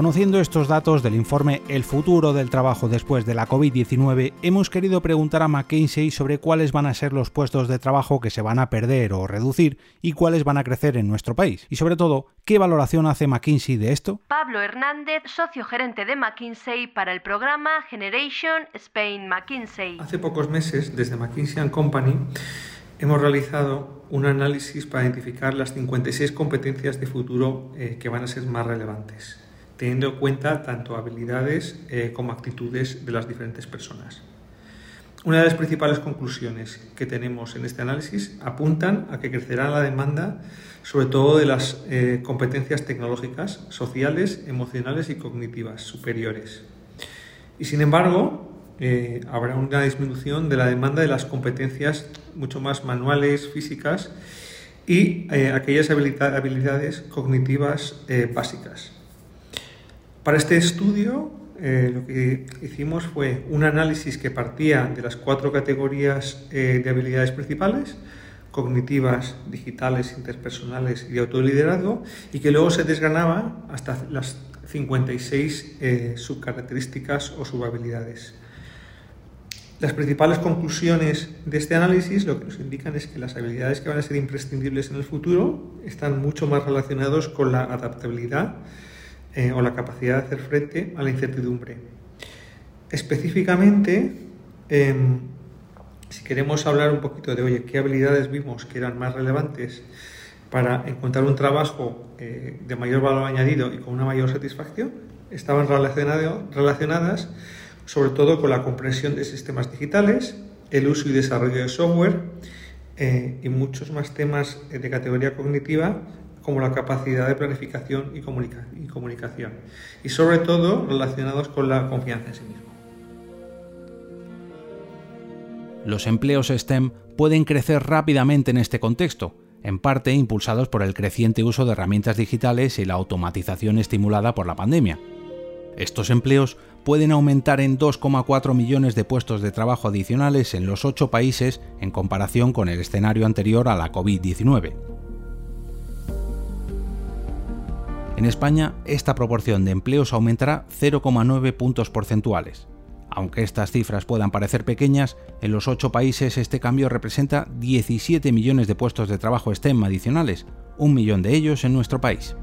Conociendo estos datos del informe El futuro del trabajo después de la COVID-19, hemos querido preguntar a McKinsey sobre cuáles van a ser los puestos de trabajo que se van a perder o reducir y cuáles van a crecer en nuestro país. Y sobre todo, ¿qué valoración hace McKinsey de esto? Pablo Hernández, socio gerente de McKinsey para el programa Generation Spain McKinsey. Hace pocos meses, desde McKinsey Company, hemos realizado un análisis para identificar las 56 competencias de futuro eh, que van a ser más relevantes teniendo en cuenta tanto habilidades eh, como actitudes de las diferentes personas. Una de las principales conclusiones que tenemos en este análisis apuntan a que crecerá la demanda sobre todo de las eh, competencias tecnológicas, sociales, emocionales y cognitivas superiores. Y sin embargo, eh, habrá una disminución de la demanda de las competencias mucho más manuales, físicas y aquellas habilidades cognitivas básicas. Para este estudio eh, lo que hicimos fue un análisis que partía de las cuatro categorías eh, de habilidades principales, cognitivas, digitales, interpersonales y de autoliderazgo, y que luego se desgranaba hasta las 56 eh, subcaracterísticas o subhabilidades. Las principales conclusiones de este análisis lo que nos indican es que las habilidades que van a ser imprescindibles en el futuro están mucho más relacionados con la adaptabilidad eh, o la capacidad de hacer frente a la incertidumbre. Específicamente, em, si queremos hablar un poquito de, oye, qué habilidades vimos que eran más relevantes para encontrar un trabajo eh, de mayor valor añadido y con una mayor satisfacción, estaban relacionadas sobre todo con la comprensión de sistemas digitales, el uso y desarrollo de software eh, y muchos más temas de categoría cognitiva como la capacidad de planificación y, comunicación y sobre todo relacionados con la confianza en sí mismo. Los empleos STEM pueden crecer rápidamente en este contexto, en parte impulsados por el creciente uso de herramientas digitales y la automatización estimulada por la pandemia. Estos empleos pueden aumentar en 2,4 millones de puestos de trabajo adicionales en los ocho países en comparación con el escenario anterior a la COVID-19. En España, esta proporción de empleos aumentará 0,9 puntos porcentuales. Aunque estas cifras puedan parecer pequeñas, en los ocho países este cambio representa 17 millones de puestos de trabajo STEM adicionales, un millón de ellos en nuestro país.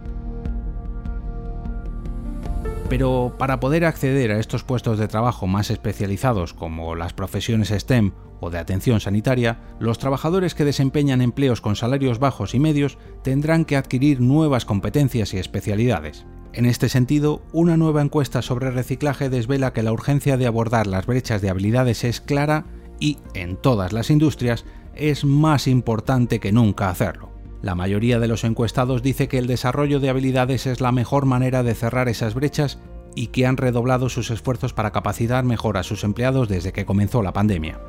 Pero para poder acceder a estos puestos de trabajo más especializados como las profesiones STEM o de atención sanitaria, los trabajadores que desempeñan empleos con salarios bajos y medios tendrán que adquirir nuevas competencias y especialidades. En este sentido, una nueva encuesta sobre reciclaje desvela que la urgencia de abordar las brechas de habilidades es clara y, en todas las industrias, es más importante que nunca hacerlo. La mayoría de los encuestados dice que el desarrollo de habilidades es la mejor manera de cerrar esas brechas y que han redoblado sus esfuerzos para capacitar mejor a sus empleados desde que comenzó la pandemia.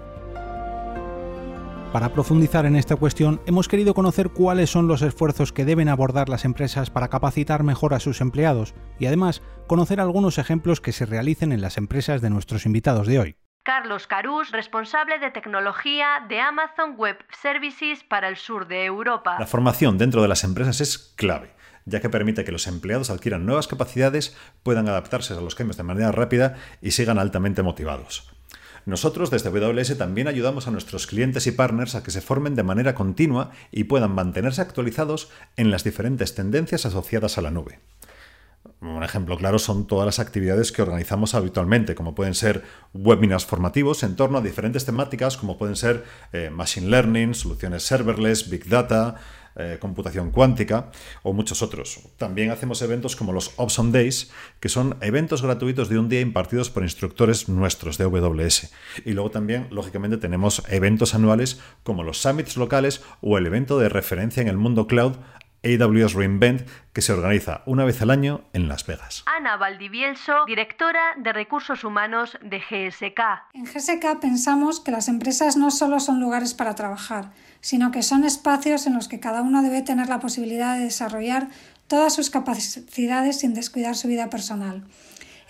Para profundizar en esta cuestión, hemos querido conocer cuáles son los esfuerzos que deben abordar las empresas para capacitar mejor a sus empleados y además conocer algunos ejemplos que se realicen en las empresas de nuestros invitados de hoy. Carlos Carús, responsable de tecnología de Amazon Web Services para el sur de Europa. La formación dentro de las empresas es clave ya que permite que los empleados adquieran nuevas capacidades, puedan adaptarse a los cambios de manera rápida y sigan altamente motivados. Nosotros desde WS también ayudamos a nuestros clientes y partners a que se formen de manera continua y puedan mantenerse actualizados en las diferentes tendencias asociadas a la nube. Un ejemplo claro son todas las actividades que organizamos habitualmente, como pueden ser webinars formativos en torno a diferentes temáticas, como pueden ser eh, Machine Learning, soluciones serverless, Big Data, eh, computación cuántica o muchos otros. También hacemos eventos como los Opson Days, que son eventos gratuitos de un día impartidos por instructores nuestros de AWS. Y luego también, lógicamente, tenemos eventos anuales como los summits locales o el evento de referencia en el mundo cloud AWS Reinvent, que se organiza una vez al año en Las Vegas. Ana Valdivielso, directora de Recursos Humanos de GSK. En GSK pensamos que las empresas no solo son lugares para trabajar, sino que son espacios en los que cada uno debe tener la posibilidad de desarrollar todas sus capacidades sin descuidar su vida personal.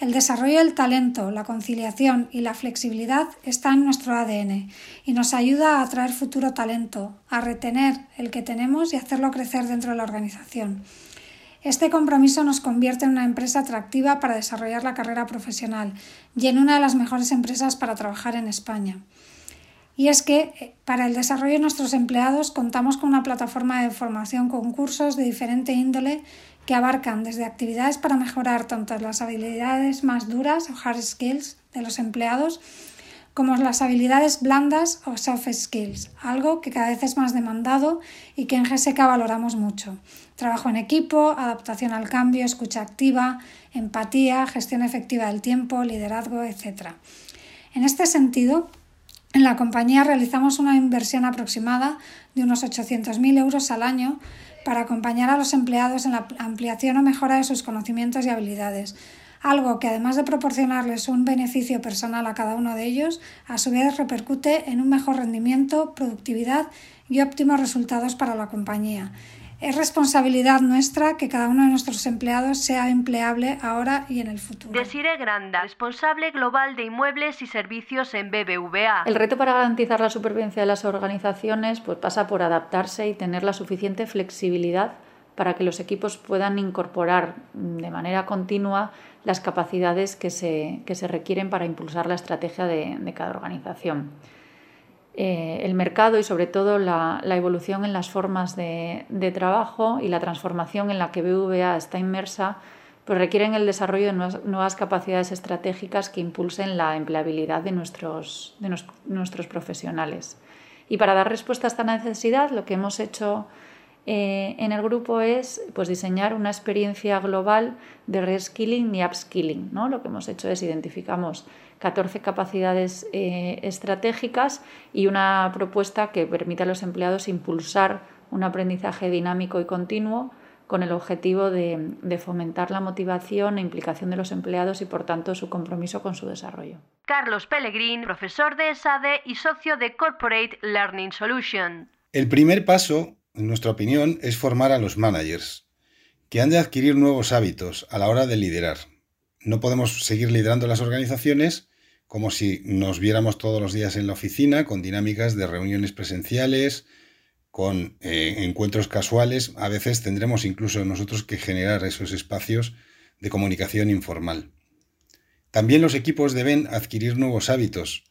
El desarrollo del talento, la conciliación y la flexibilidad está en nuestro ADN y nos ayuda a atraer futuro talento, a retener el que tenemos y hacerlo crecer dentro de la organización. Este compromiso nos convierte en una empresa atractiva para desarrollar la carrera profesional y en una de las mejores empresas para trabajar en España. Y es que eh, para el desarrollo de nuestros empleados contamos con una plataforma de formación con cursos de diferente índole que abarcan desde actividades para mejorar tanto las habilidades más duras o hard skills de los empleados como las habilidades blandas o soft skills, algo que cada vez es más demandado y que en GSK valoramos mucho. Trabajo en equipo, adaptación al cambio, escucha activa, empatía, gestión efectiva del tiempo, liderazgo, etc. En este sentido, en la compañía realizamos una inversión aproximada de unos 800.000 euros al año para acompañar a los empleados en la ampliación o mejora de sus conocimientos y habilidades, algo que además de proporcionarles un beneficio personal a cada uno de ellos, a su vez repercute en un mejor rendimiento, productividad y óptimos resultados para la compañía. Es responsabilidad nuestra que cada uno de nuestros empleados sea empleable ahora y en el futuro. Desire Granda, responsable global de inmuebles y servicios en BBVA. El reto para garantizar la supervivencia de las organizaciones pues, pasa por adaptarse y tener la suficiente flexibilidad para que los equipos puedan incorporar de manera continua las capacidades que se, que se requieren para impulsar la estrategia de, de cada organización. Eh, el mercado y sobre todo la, evolución en las formas de, trabajo y la transformación en la que BVA está inmersa pues requieren el desarrollo de nuevas, capacidades estratégicas que impulsen la empleabilidad de nuestros, de nuestros profesionales. Y para dar respuesta a esta necesidad, lo que hemos hecho eh, en el grupo es pues, diseñar una experiencia global de reskilling y upskilling. ¿no? Lo que hemos hecho es identificamos 14 capacidades eh, estratégicas y una propuesta que permite a los empleados impulsar un aprendizaje dinámico y continuo con el objetivo de, fomentar la motivación e implicación de los empleados y, por tanto, su compromiso con su desarrollo. Carlos Pellegrín, profesor de ESADE y socio de Corporate Learning Solution. El primer paso, en nuestra opinión, es formar a los managers, que han de adquirir nuevos hábitos a la hora de liderar. No podemos seguir liderando las organizaciones como si nos viéramos todos los días en la oficina, con dinámicas de reuniones presenciales, con eh, encuentros casuales. A veces tendremos incluso nosotros que generar esos espacios de comunicación informal. También los equipos deben adquirir nuevos hábitos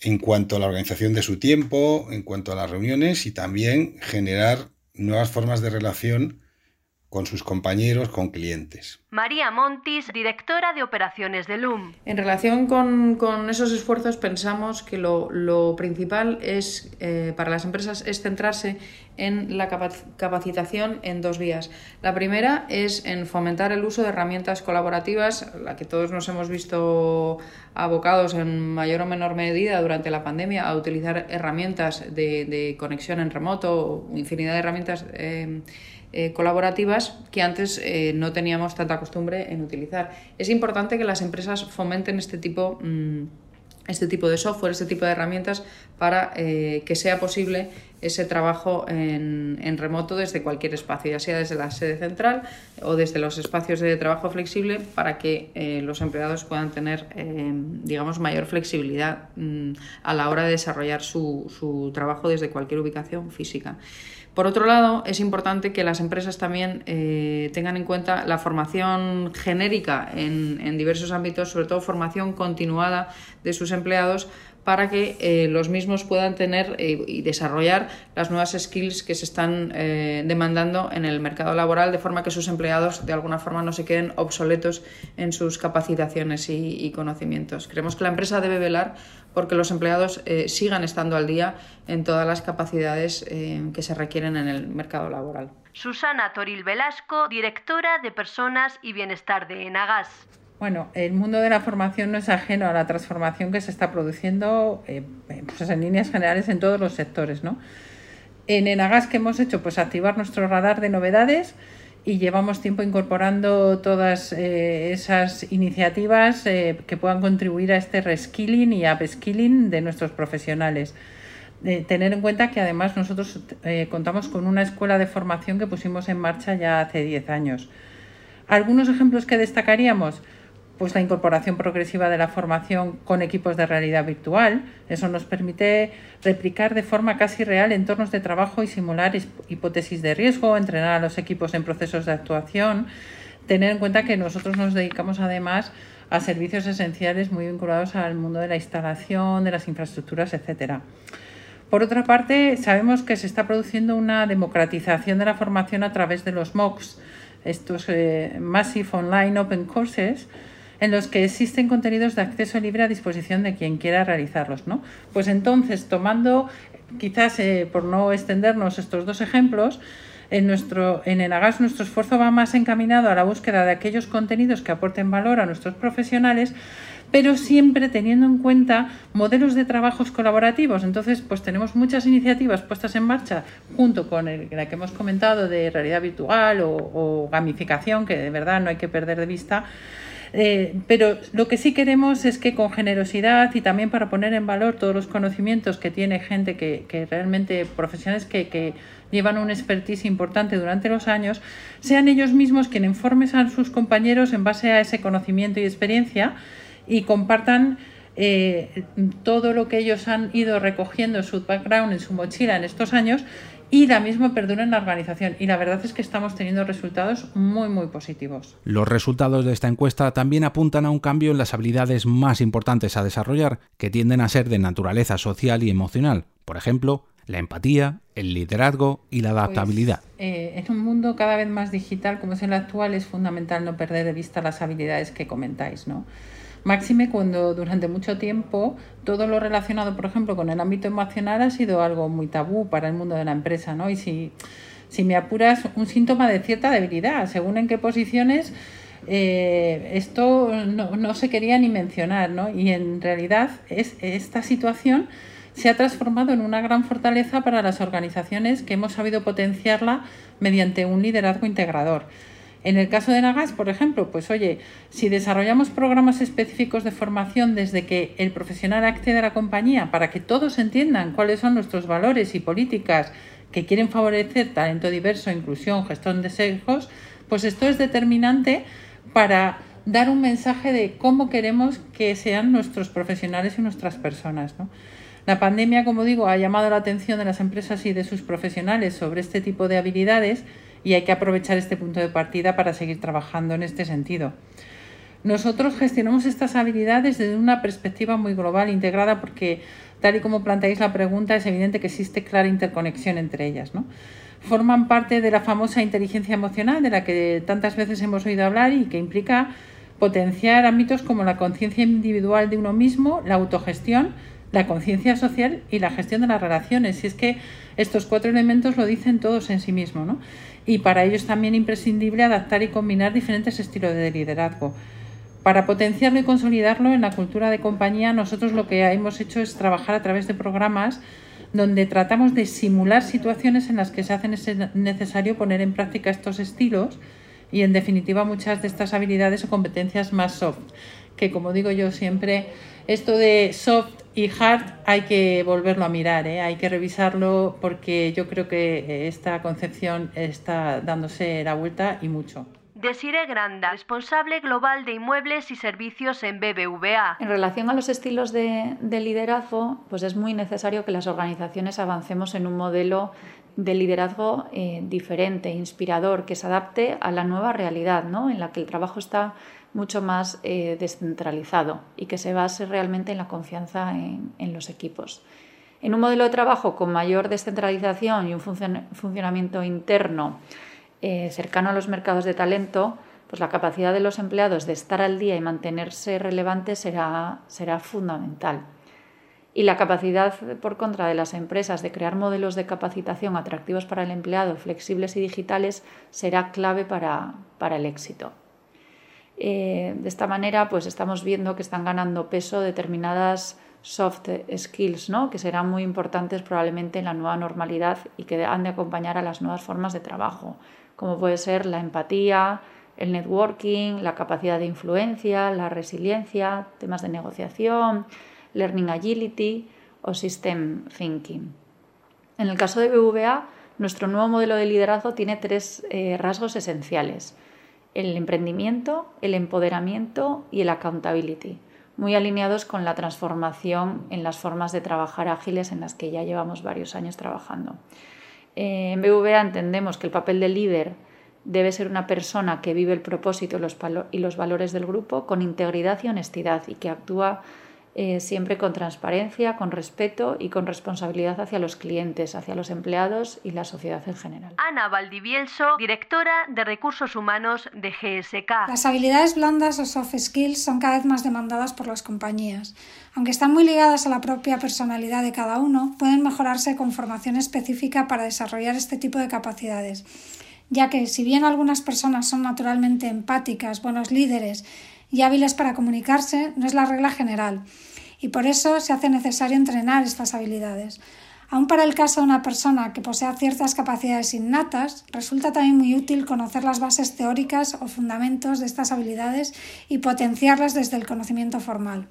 en cuanto a la organización de su tiempo, en cuanto a las reuniones y también generar nuevas formas de relación con sus compañeros, con clientes. María Montis, directora de operaciones de LUM. En relación con, esos esfuerzos pensamos que lo, principal es eh, para las empresas es centrarse en la capacitación en dos vías. La primera es en fomentar el uso de herramientas colaborativas, la que todos nos hemos visto abocados en mayor o menor medida durante la pandemia a utilizar herramientas de, conexión en remoto, infinidad de herramientas. Eh, eh, colaborativas que antes eh, no teníamos tanta costumbre en utilizar. Es importante que las empresas fomenten este tipo, mm, este tipo de software, este tipo de herramientas para eh, que sea posible ese trabajo en, remoto desde cualquier espacio, ya sea desde la sede central o desde los espacios de trabajo flexible para que los empleados puedan tener, digamos, mayor flexibilidad mm, a la hora de desarrollar su, su trabajo desde cualquier ubicación física. Por otro lado, es importante que las empresas también eh, tengan en cuenta la formación genérica en, diversos ámbitos, sobre todo formación continuada de sus empleados para que eh, los mismos puedan tener eh, y desarrollar las nuevas skills que se están demandando en el mercado laboral, de forma que sus empleados de alguna forma no se queden obsoletos en sus capacitaciones y, y conocimientos. Creemos que la empresa debe velar porque los empleados eh, sigan estando al día en todas las capacidades eh, que se requieren en el mercado laboral. Susana Toril Velasco, directora de Personas y Bienestar de Enagas. Bueno, el mundo de la formación no es ajeno a la transformación que se está produciendo eh, pues en líneas generales en todos los sectores. ¿no? En Enagas, ¿qué hemos hecho? Pues activar nuestro radar de novedades y llevamos tiempo incorporando todas eh, esas iniciativas eh, que puedan contribuir a este reskilling y upskilling de nuestros profesionales. tener en cuenta que además nosotros eh, contamos con una escuela de formación que pusimos en marcha ya hace 10 años. Algunos ejemplos que destacaríamos, pues la incorporación progresiva de la formación con equipos de realidad virtual. Eso nos permite replicar de forma casi real entornos de trabajo y simular hipótesis de riesgo, entrenar a los equipos en procesos de actuación. Tener en cuenta que nosotros nos dedicamos además a servicios esenciales muy vinculados al mundo de la instalación, de las infraestructuras, etcétera. Por otra parte, sabemos que se está produciendo una democratización de la formación a través de los MOOCs, estos eh, Massive Online Open Courses, en los que existen contenidos de acceso libre a disposición de quien quiera realizarlos. ¿no? Pues entonces, tomando, quizás eh, por no extendernos estos dos ejemplos, en, nuestro, en Enagas nuestro esfuerzo va más encaminado a la búsqueda de aquellos contenidos que aporten valor a nuestros profesionales, pero siempre teniendo en cuenta modelos de trabajos colaborativos. Entonces, pues tenemos muchas iniciativas puestas en marcha junto con el, la que hemos comentado de realidad virtual o, o gamificación, que de verdad no hay que perder de vista eh, pero lo que sí queremos es que con generosidad y también para poner en valor todos los conocimientos que tiene gente que, que realmente, profesionales que, que llevan un expertise importante durante los años, sean ellos mismos quienes informen a sus compañeros en base a ese conocimiento y experiencia y compartan eh, todo lo que ellos han ido recogiendo en su background, en su mochila en estos años y la misma perdura en la organización. Y la verdad es que estamos teniendo resultados muy, muy positivos. Los resultados de esta encuesta también apuntan a un cambio en las habilidades más importantes a desarrollar, que tienden a ser de naturaleza social y emocional. Por ejemplo, la empatía, el liderazgo y la adaptabilidad. Pues, eh, en un mundo cada vez más digital como es el actual es fundamental no perder de vista las habilidades que comentáis, ¿no? Máxime cuando durante mucho tiempo todo lo relacionado, por ejemplo, con el ámbito emocional ha sido algo muy tabú para el mundo de la empresa, ¿no? Y si, si me apuras, un síntoma de cierta debilidad, según en qué posiciones, eh, esto no, no, se quería ni mencionar, ¿no? Y en realidad es, esta situación se ha transformado en una gran fortaleza para las organizaciones que hemos sabido potenciarla mediante un liderazgo integrador. En el caso de Nagas, por ejemplo, pues oye, si desarrollamos programas específicos de formación desde que el profesional accede a la compañía para que todos entiendan cuáles son nuestros valores y políticas que quieren favorecer talento diverso, inclusión, gestión de sesgos, pues esto es determinante para dar un mensaje de cómo queremos que sean nuestros profesionales y nuestras personas. La pandemia, como digo, ha llamado la atención de las empresas y de sus profesionales sobre este tipo de habilidades y hay que aprovechar este punto de partida para seguir trabajando en este sentido. Nosotros gestionamos estas habilidades desde una perspectiva muy global, integrada, porque tal y como planteáis la pregunta, es evidente que existe clara interconexión entre ellas. ¿no? Forman parte de la famosa inteligencia emocional de la que tantas veces hemos oído hablar y que implica potenciar ámbitos como la conciencia individual de uno mismo, la autogestión, la conciencia social y la gestión de las relaciones. Y es que estos cuatro elementos lo dicen todos en sí mismos. ¿no? Y para ello es también imprescindible adaptar y combinar diferentes estilos de liderazgo. Para potenciarlo y consolidarlo en la cultura de compañía, nosotros lo que hemos hecho es trabajar a través de programas donde tratamos de simular situaciones en las que se hace necesario poner en práctica estos estilos y, en definitiva, muchas de estas habilidades o competencias más soft, que como digo yo siempre, esto de soft y hard hay que volverlo a mirar, ¿eh? hay que revisarlo porque yo creo que esta concepción está dándose la vuelta y mucho. Desire Granda, responsable global de inmuebles y servicios en BBVA. En relación a los estilos de, liderazgo, pues es muy necesario que las organizaciones avancemos en un modelo de liderazgo eh, diferente, inspirador, que se adapte a la nueva realidad, ¿no? en la que el trabajo está mucho más eh, descentralizado y que se base realmente en la confianza en, los equipos. En un modelo de trabajo con mayor descentralización y un funcionamiento interno eh, cercano a los mercados de talento, pues la capacidad de los empleados de estar al día y mantenerse relevantes será, será fundamental. Y la capacidad, por contra, de las empresas de crear modelos de capacitación atractivos para el empleado, flexibles y digitales, será clave para el éxito. Eh, de esta manera, pues estamos viendo que están ganando peso determinadas soft skills, ¿no? que serán muy importantes probablemente en la nueva normalidad y que han de acompañar a las nuevas formas de trabajo, como puede ser la empatía, el networking, la capacidad de influencia, la resiliencia, temas de negociación, learning agility o system thinking. En el caso de BVA, nuestro nuevo modelo de liderazgo tiene tres eh, rasgos esenciales el emprendimiento, el empoderamiento y el accountability, muy alineados con la transformación en las formas de trabajar ágiles en las que ya llevamos varios años trabajando. Eh, en BVA entendemos que el papel del líder debe ser una persona que vive el propósito y los valores del grupo con integridad y honestidad y que actúa eh, siempre con transparencia, con respeto y con responsabilidad hacia los clientes, hacia los empleados y la sociedad en general. Ana Valdivielso, directora de Recursos Humanos de GSK. Las habilidades blandas o soft skills son cada vez más demandadas por las compañías. Aunque están muy ligadas a la propia personalidad de cada uno, pueden mejorarse con formación específica para desarrollar este tipo de capacidades ya que si bien algunas personas son naturalmente empáticas, buenos líderes y hábiles para comunicarse, no es la regla general y por eso se hace necesario entrenar estas habilidades. Aun para el caso de una persona que posea ciertas capacidades innatas, resulta también muy útil conocer las bases teóricas o fundamentos de estas habilidades y potenciarlas desde el conocimiento formal.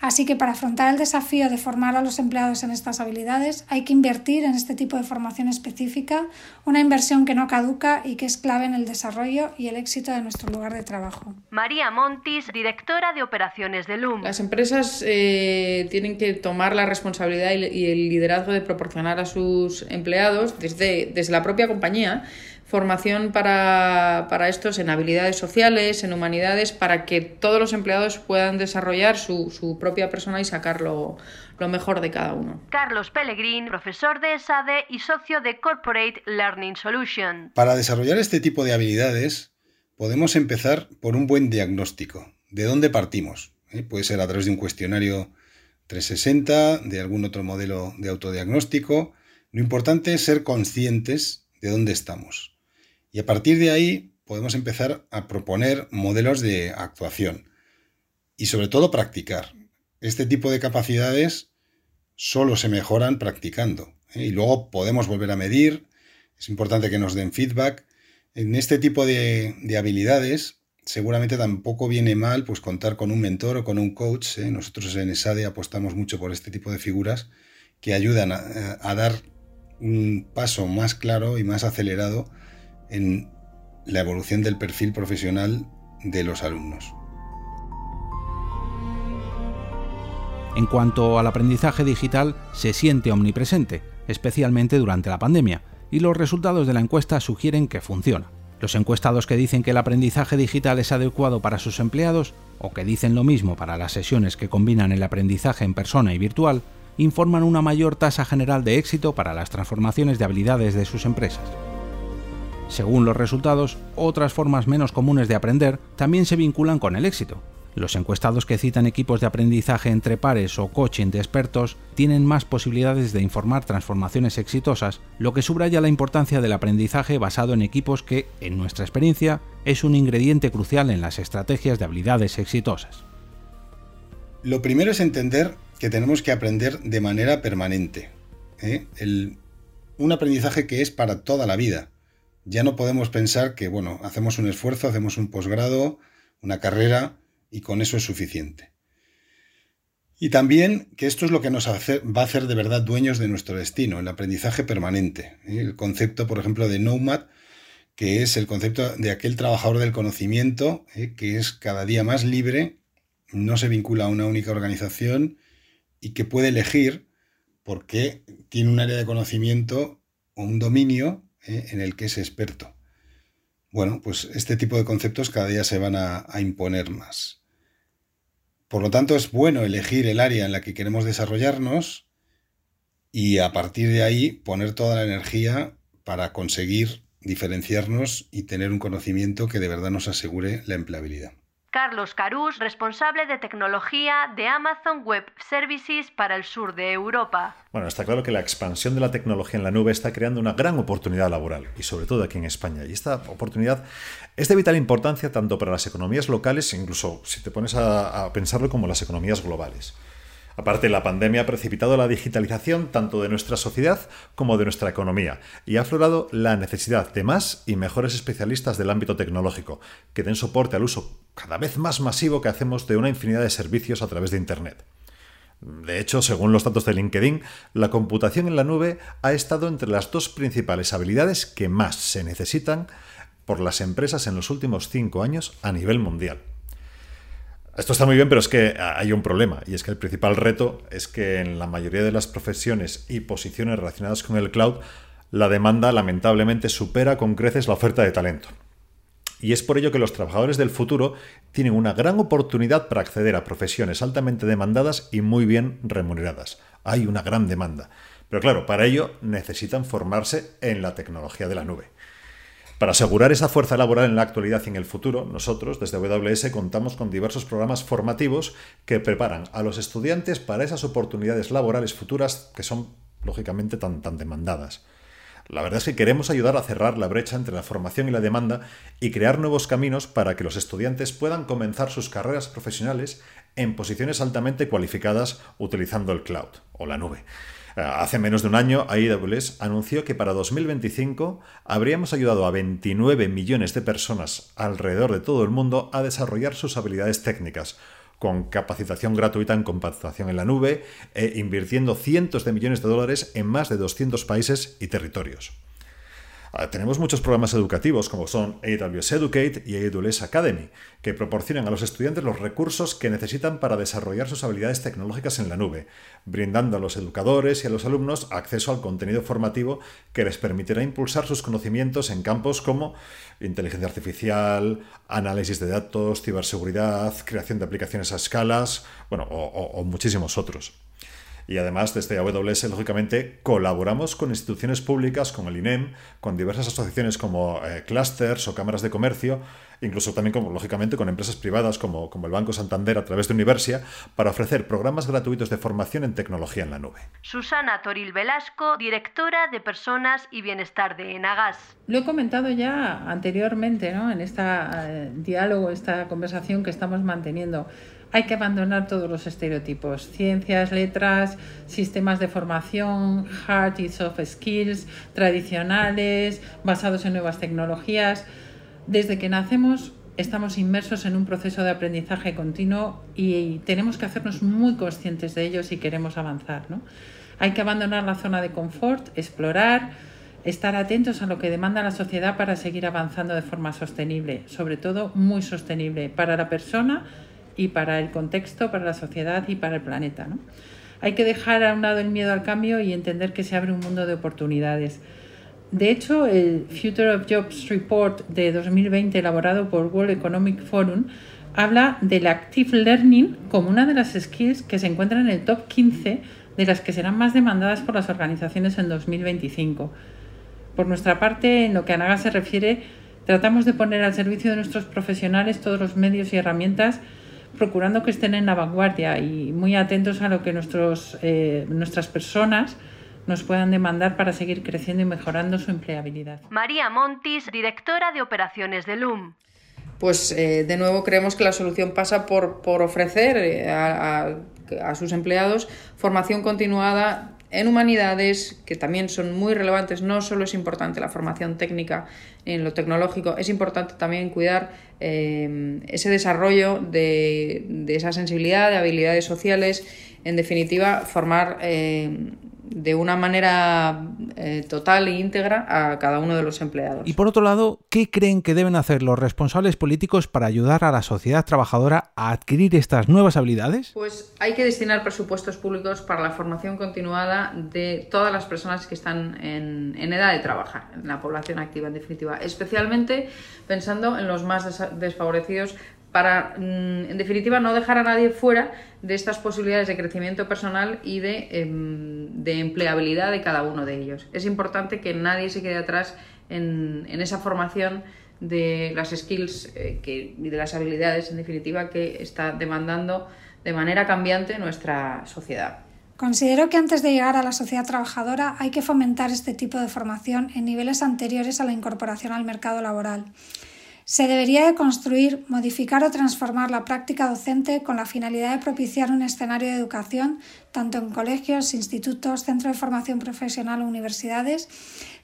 Así que para afrontar el desafío de formar a los empleados en estas habilidades hay que invertir en este tipo de formación específica, una inversión que no caduca y que es clave en el desarrollo y el éxito de nuestro lugar de trabajo. María Montis, directora de operaciones de LUM. Las empresas eh, tienen que tomar la responsabilidad y el liderazgo de proporcionar a sus empleados desde, desde la propia compañía formación para, estos en habilidades sociales, en humanidades, para que todos los empleados puedan desarrollar su, propia persona y sacar lo, mejor de cada uno. Carlos Pellegrín, profesor de ESADE y socio de Corporate Learning Solution. Para desarrollar este tipo de habilidades, podemos empezar por un buen diagnóstico. ¿De dónde partimos? ¿Eh? Puede ser a través de un cuestionario 360, de algún otro modelo de autodiagnóstico. Lo importante es ser conscientes de dónde estamos. Y a partir de ahí podemos empezar a proponer modelos de actuación y sobre todo practicar. Este tipo de capacidades solo se mejoran practicando ¿eh? y luego podemos volver a medir. Es importante que nos den feedback. En este tipo de, habilidades seguramente tampoco viene mal pues contar con un mentor o con un coach. ¿eh? Nosotros en ESADE apostamos mucho por este tipo de figuras que ayudan a dar un paso más claro y más acelerado en la evolución del perfil profesional de los alumnos. En cuanto al aprendizaje digital, se siente omnipresente, especialmente durante la pandemia, y los resultados de la encuesta sugieren que funciona. Los encuestados que dicen que el aprendizaje digital es adecuado para sus empleados, o que dicen lo mismo para las sesiones que combinan el aprendizaje en persona y virtual, informan una mayor tasa general de éxito para las transformaciones de habilidades de sus empresas. Según los resultados, otras formas menos comunes de aprender también se vinculan con el éxito. Los encuestados que citan equipos de aprendizaje entre pares o coaching de expertos tienen más posibilidades de informar transformaciones exitosas, lo que subraya la importancia del aprendizaje basado en equipos que, en nuestra experiencia, es un ingrediente crucial en las estrategias de habilidades exitosas. Lo primero es entender que tenemos que aprender de manera permanente. ¿eh? un aprendizaje que es para toda la vida ya no podemos pensar que, bueno, hacemos un esfuerzo, hacemos un posgrado, una carrera y con eso es suficiente. Y también que esto es lo que nos va a hacer de verdad dueños de nuestro destino, el aprendizaje permanente. ¿eh? El concepto, por ejemplo, de Nomad, que es el concepto de aquel trabajador del conocimiento, ¿eh? que es cada día más libre, no se vincula a una única organización y que puede elegir porque tiene un área de conocimiento o un dominio ¿eh? en el que es experto. Bueno, pues este tipo de conceptos cada día se van a, a imponer más. Por lo tanto, es bueno elegir el área en la que queremos desarrollarnos y a partir de ahí poner toda la energía para conseguir diferenciarnos y tener un conocimiento que de verdad nos asegure la empleabilidad. Carlos Carús, responsable de tecnología de Amazon Web Services para el sur de Europa. Bueno, está claro que la expansión de la tecnología en la nube está creando una gran oportunidad laboral, y sobre todo aquí en España. Y esta oportunidad es de vital importancia tanto para las economías locales, incluso si te pones a, a pensarlo como las economías globales. Aparte, la pandemia ha precipitado la digitalización tanto de nuestra sociedad como de nuestra economía y ha aflorado la necesidad de más y mejores especialistas del ámbito tecnológico, que den soporte al uso cada vez más masivo que hacemos de una infinidad de servicios a través de Internet. De hecho, según los datos de LinkedIn, la computación en la nube ha estado entre las dos principales habilidades que más se necesitan por las empresas en los últimos cinco años a nivel mundial. Esto está muy bien, pero es que hay un problema, y es que el principal reto es que en la mayoría de las profesiones y posiciones relacionadas con el cloud, la demanda lamentablemente supera con creces la oferta de talento. Y es por ello que los trabajadores del futuro tienen una gran oportunidad para acceder a profesiones altamente demandadas y muy bien remuneradas. Hay una gran demanda. Pero claro, para ello necesitan formarse en la tecnología de la nube. Para asegurar esa fuerza laboral en la actualidad y en el futuro, nosotros desde AWS contamos con diversos programas formativos que preparan a los estudiantes para esas oportunidades laborales futuras que son, lógicamente, tan, tan demandadas. La verdad es que queremos ayudar a cerrar la brecha entre la formación y la demanda y crear nuevos caminos para que los estudiantes puedan comenzar sus carreras profesionales en posiciones altamente cualificadas utilizando el cloud o la nube. Eh, hace menos de un año, AWS anunció que para 2025 habríamos ayudado a 29 millones de personas alrededor de todo el mundo a desarrollar sus habilidades técnicas, con capacitación gratuita en compactación en la nube e invirtiendo cientos de millones de dólares en más de 200 países y territorios. Ah, tenemos muchos programas educativos como son AWS Educate y AWS Academy, que proporcionan a los estudiantes los recursos que necesitan para desarrollar sus habilidades tecnológicas en la nube, brindando a los educadores y a los alumnos acceso al contenido formativo que les permitirá impulsar sus conocimientos en campos como inteligencia artificial, análisis de datos, ciberseguridad, creación de aplicaciones a escalas, bueno, o muchísimos otros. Y además, desde AWS, lógicamente, colaboramos con instituciones públicas como el INEM, con diversas asociaciones como eh, clusters o cámaras de comercio, incluso también, como, lógicamente, con empresas privadas como, como el Banco Santander a través de Universia, para ofrecer programas gratuitos de formación en tecnología en la nube. Susana Toril Velasco, directora de Personas y Bienestar de Enagas. Lo he comentado ya anteriormente, ¿no? en este diálogo, esta conversación que estamos manteniendo hay que abandonar todos los estereotipos, ciencias, letras, sistemas de formación, hard y soft skills, tradicionales, basados en nuevas tecnologías. Desde que nacemos estamos inmersos en un proceso de aprendizaje continuo y tenemos que hacernos muy conscientes de ello si queremos avanzar. Hay que abandonar la zona de confort, explorar, estar atentos a lo que demanda la sociedad para seguir avanzando de forma sostenible, sobre todo muy sostenible para la persona y para el contexto, para la sociedad y para el planeta. ¿no? Hay que dejar a un lado el miedo al cambio y entender que se abre un mundo de oportunidades. De hecho, el Future of Jobs Report de 2020, elaborado por World Economic Forum, habla del active learning como una de las skills que se encuentran en el top 15 de las que serán más demandadas por las organizaciones en 2025. Por nuestra parte, en lo que a NAGA se refiere, tratamos de poner al servicio de nuestros profesionales todos los medios y herramientas procurando que estén en la vanguardia y muy atentos a lo que nuestros, eh, nuestras personas nos puedan demandar para seguir creciendo y mejorando su empleabilidad. María Montis, directora de operaciones de LUM. Pues eh, de nuevo creemos que la solución pasa por, por ofrecer eh, a, a sus empleados formación continuada en humanidades, que también son muy relevantes, no solo es importante la formación técnica en lo tecnológico, es importante también cuidar eh, ese desarrollo de, esa sensibilidad, de habilidades sociales, en definitiva, formar eh, de una manera eh, total e íntegra a cada uno de los empleados. Y por otro lado, ¿qué creen que deben hacer los responsables políticos para ayudar a la sociedad trabajadora a adquirir estas nuevas habilidades? Pues hay que destinar presupuestos públicos para la formación continuada de todas las personas que están en, en edad de trabajar, en la población activa en definitiva, especialmente pensando en los más desfavorecidos para, mm, en definitiva, no dejar a nadie fuera de estas posibilidades de crecimiento personal y de, em, empleabilidad de cada uno de ellos. Es importante que nadie se quede atrás en, esa formación de las skills eh, y de las habilidades, en definitiva, que está demandando de manera cambiante nuestra sociedad. Considero que antes de llegar a la sociedad trabajadora hay que fomentar este tipo de formación en niveles anteriores a la incorporación al mercado laboral. Se debería de construir, modificar o transformar la práctica docente con la finalidad de propiciar un escenario de educación, tanto en colegios, institutos, centros de formación profesional o universidades,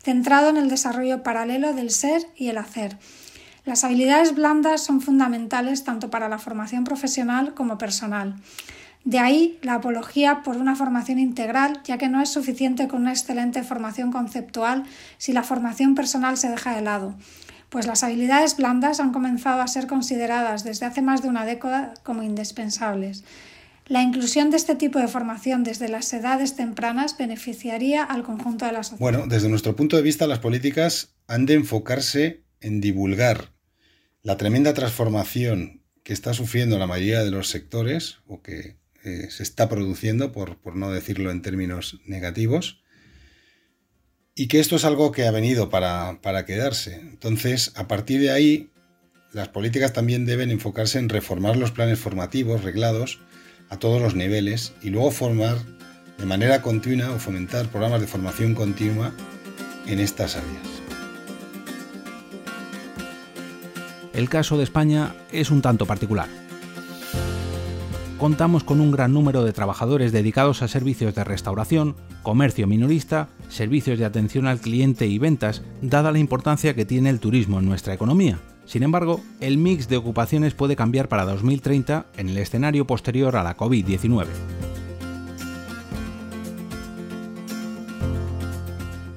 centrado en el desarrollo paralelo del ser y el hacer. Las habilidades blandas son fundamentales tanto para la formación profesional como personal. De ahí la apología por una formación integral, ya que no es suficiente con una excelente formación conceptual si la formación personal se deja de lado pues las habilidades blandas han comenzado a ser consideradas desde hace más de una década como indispensables. La inclusión de este tipo de formación desde las edades tempranas beneficiaría al conjunto de la sociedad. Bueno, desde nuestro punto de vista, las políticas han de enfocarse en divulgar la tremenda transformación que está sufriendo la mayoría de los sectores o que eh, se está produciendo, por, por no decirlo en términos negativos, y que esto es algo que ha venido para, quedarse. Entonces, a partir de ahí, las políticas también deben enfocarse en reformar los planes formativos reglados a todos los niveles y luego formar de manera continua o fomentar programas de formación continua en estas áreas. El caso de España es un tanto particular contamos con un gran número de trabajadores dedicados a servicios de restauración, comercio minorista, servicios de atención al cliente y ventas, dada la importancia que tiene el turismo en nuestra economía. Sin embargo, el mix de ocupaciones puede cambiar para 2030 en el escenario posterior a la COVID-19.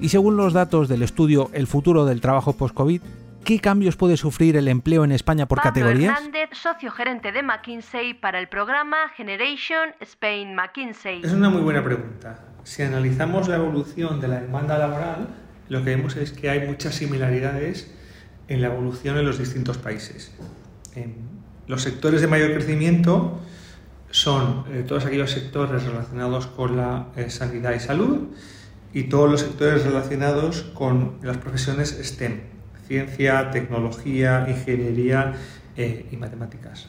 Y según los datos del estudio El futuro del trabajo post-COVID, ¿qué cambios puede sufrir el empleo en España por Pablo categorías? Hernández, socio gerente de McKinsey para el programa Generation Spain McKinsey. Es una muy buena pregunta. Si analizamos la evolución de la demanda laboral, lo que vemos es que hay muchas similaridades en la evolución en los distintos países. Los sectores de mayor crecimiento son eh, todos aquellos sectores relacionados con la eh, sanidad y salud y todos los sectores relacionados con las profesiones STEM, ciencia, tecnología, ingeniería eh, y matemáticas.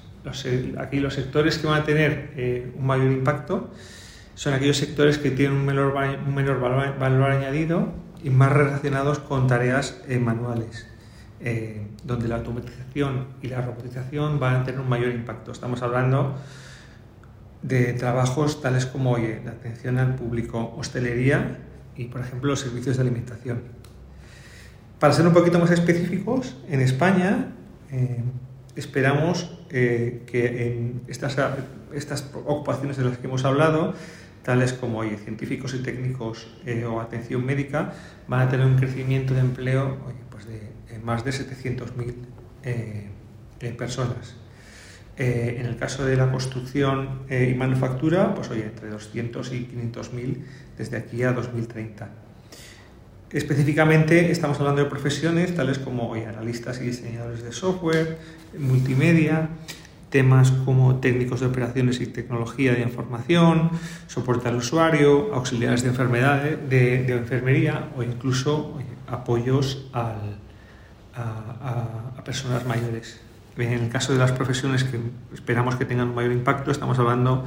Aquí los sectores que van a tener un mayor impacto son aquellos sectores que tienen un menor, valor, añadido y más relacionados con tareas eh, manuales, eh, donde la automatización y la robotización van a tener un mayor impacto. Estamos hablando de trabajos tales como oye, la atención al público, hostelería y, por ejemplo, los servicios de alimentación. Para ser un poquito más específicos, en España eh, esperamos que en estas, estas ocupaciones de las que hemos hablado, tales como oye, científicos y técnicos eh, o atención médica, van a tener un crecimiento de empleo pues de, más de 700.000 eh, eh, personas. Eh, en el caso de la construcción y manufactura, pues oye, entre 200 y 500 mil desde aquí a 2030. Específicamente estamos hablando de profesiones tales como oye, analistas y diseñadores de software, multimedia, temas como técnicos de operaciones y tecnología de información, soporte al usuario, auxiliares de, enfermedades, de, enfermería o incluso apoyos a personas mayores. En el caso de las profesiones que esperamos que tengan un mayor impacto, estamos hablando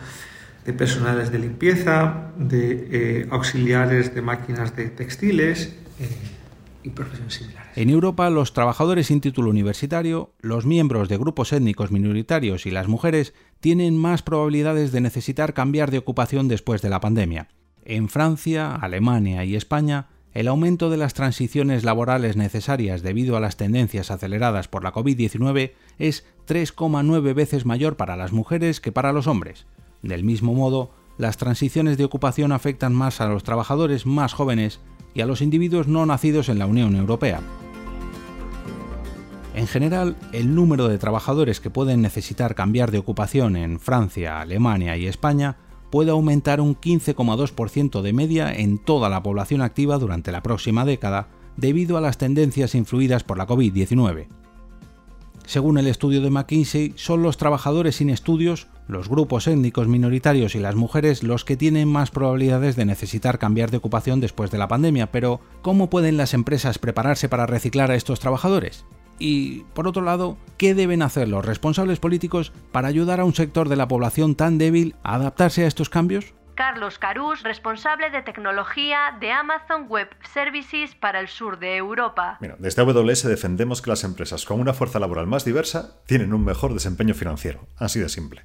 de personales de limpieza, de eh, auxiliares de máquinas de textiles eh, y profesiones similares. En Europa, los trabajadores sin título universitario, los miembros de grupos étnicos minoritarios y las mujeres tienen más probabilidades de necesitar cambiar de ocupación después de la pandemia. En Francia, Alemania y España, el aumento de las transiciones laborales necesarias debido a las tendencias aceleradas por la COVID-19 es 3,9 veces mayor para las mujeres que para los hombres. Del mismo modo, las transiciones de ocupación afectan más a los trabajadores más jóvenes y a los individuos no nacidos en la Unión Europea. En general, el número de trabajadores que pueden necesitar cambiar de ocupación en Francia, Alemania y España puede aumentar un 15,2% de media en toda la población activa durante la próxima década debido a las tendencias influidas por la COVID-19. Según el estudio de McKinsey, son los trabajadores sin estudios, los grupos étnicos minoritarios y las mujeres los que tienen más probabilidades de necesitar cambiar de ocupación después de la pandemia, pero ¿cómo pueden las empresas prepararse para reciclar a estos trabajadores? Y, por otro lado, ¿qué deben hacer los responsables políticos para ayudar a un sector de la población tan débil a adaptarse a estos cambios? Carlos Carús, responsable de tecnología de Amazon Web Services para el sur de Europa. Mira, desde AWS defendemos que las empresas con una fuerza laboral más diversa tienen un mejor desempeño financiero. Así de simple.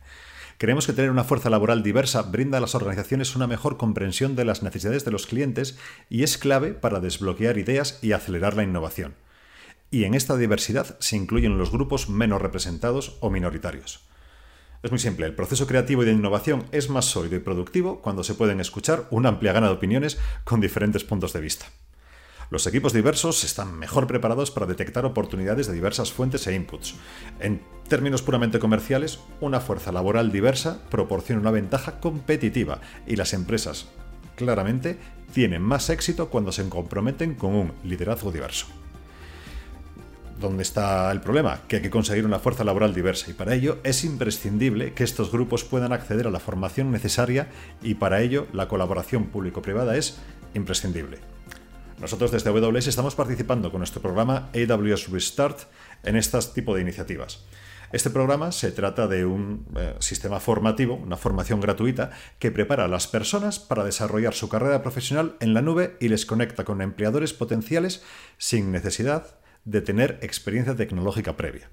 Creemos que tener una fuerza laboral diversa brinda a las organizaciones una mejor comprensión de las necesidades de los clientes y es clave para desbloquear ideas y acelerar la innovación. Y en esta diversidad se incluyen los grupos menos representados o minoritarios. Es muy simple, el proceso creativo y de innovación es más sólido y productivo cuando se pueden escuchar una amplia gama de opiniones con diferentes puntos de vista. Los equipos diversos están mejor preparados para detectar oportunidades de diversas fuentes e inputs. En términos puramente comerciales, una fuerza laboral diversa proporciona una ventaja competitiva y las empresas, claramente, tienen más éxito cuando se comprometen con un liderazgo diverso. ¿Dónde está el problema? Que hay que conseguir una fuerza laboral diversa y para ello es imprescindible que estos grupos puedan acceder a la formación necesaria y para ello la colaboración público-privada es imprescindible. Nosotros desde AWS estamos participando con nuestro programa AWS Restart en este tipo de iniciativas. Este programa se trata de un eh, sistema formativo, una formación gratuita, que prepara a las personas para desarrollar su carrera profesional en la nube y les conecta con empleadores potenciales sin necesidad de tener experiencia tecnológica previa.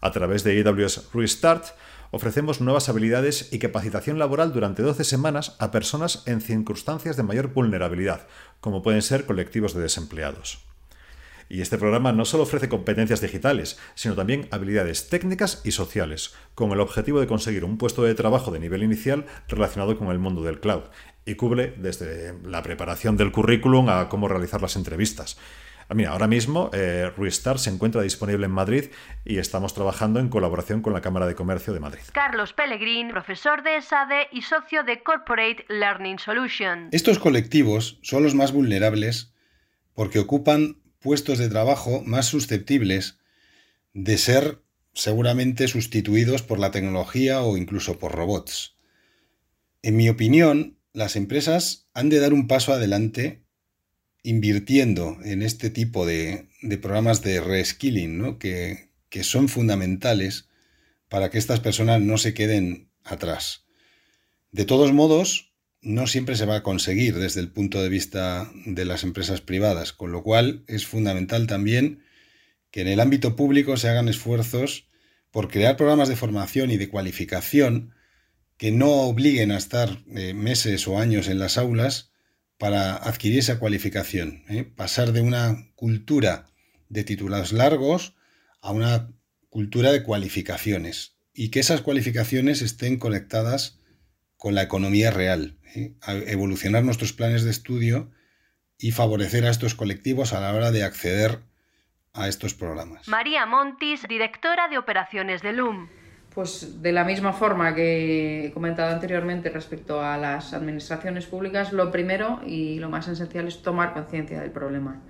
A través de AWS Restart ofrecemos nuevas habilidades y capacitación laboral durante 12 semanas a personas en circunstancias de mayor vulnerabilidad, como pueden ser colectivos de desempleados. Y este programa no solo ofrece competencias digitales, sino también habilidades técnicas y sociales, con el objetivo de conseguir un puesto de trabajo de nivel inicial relacionado con el mundo del cloud, y cubre desde la preparación del currículum a cómo realizar las entrevistas. Ah, mira, ahora mismo eh, Restart se encuentra disponible en Madrid y estamos trabajando en colaboración con la Cámara de Comercio de Madrid. Carlos Pellegrín, profesor de SADE y socio de Corporate Learning Solutions. Estos colectivos son los más vulnerables porque ocupan puestos de trabajo más susceptibles de ser seguramente sustituidos por la tecnología o incluso por robots. En mi opinión, las empresas han de dar un paso adelante invirtiendo en este tipo de, programas de reskilling, que, que son fundamentales para que estas personas no se queden atrás. De todos modos, no siempre se va a conseguir desde el punto de vista de las empresas privadas, con lo cual es fundamental también que en el ámbito público se hagan esfuerzos por crear programas de formación y de cualificación que no obliguen a estar eh, meses o años en las aulas para adquirir esa cualificación. ¿eh? Pasar de una cultura de titulados largos a una cultura de cualificaciones y que esas cualificaciones estén conectadas con la economía real, ¿eh? evolucionar nuestros planes de estudio y favorecer a estos colectivos a la hora de acceder a estos programas. María Montis, directora de operaciones de LUM. Pues de la misma forma que he comentado anteriormente respecto a las administraciones públicas, lo primero y lo más esencial es tomar conciencia del problema.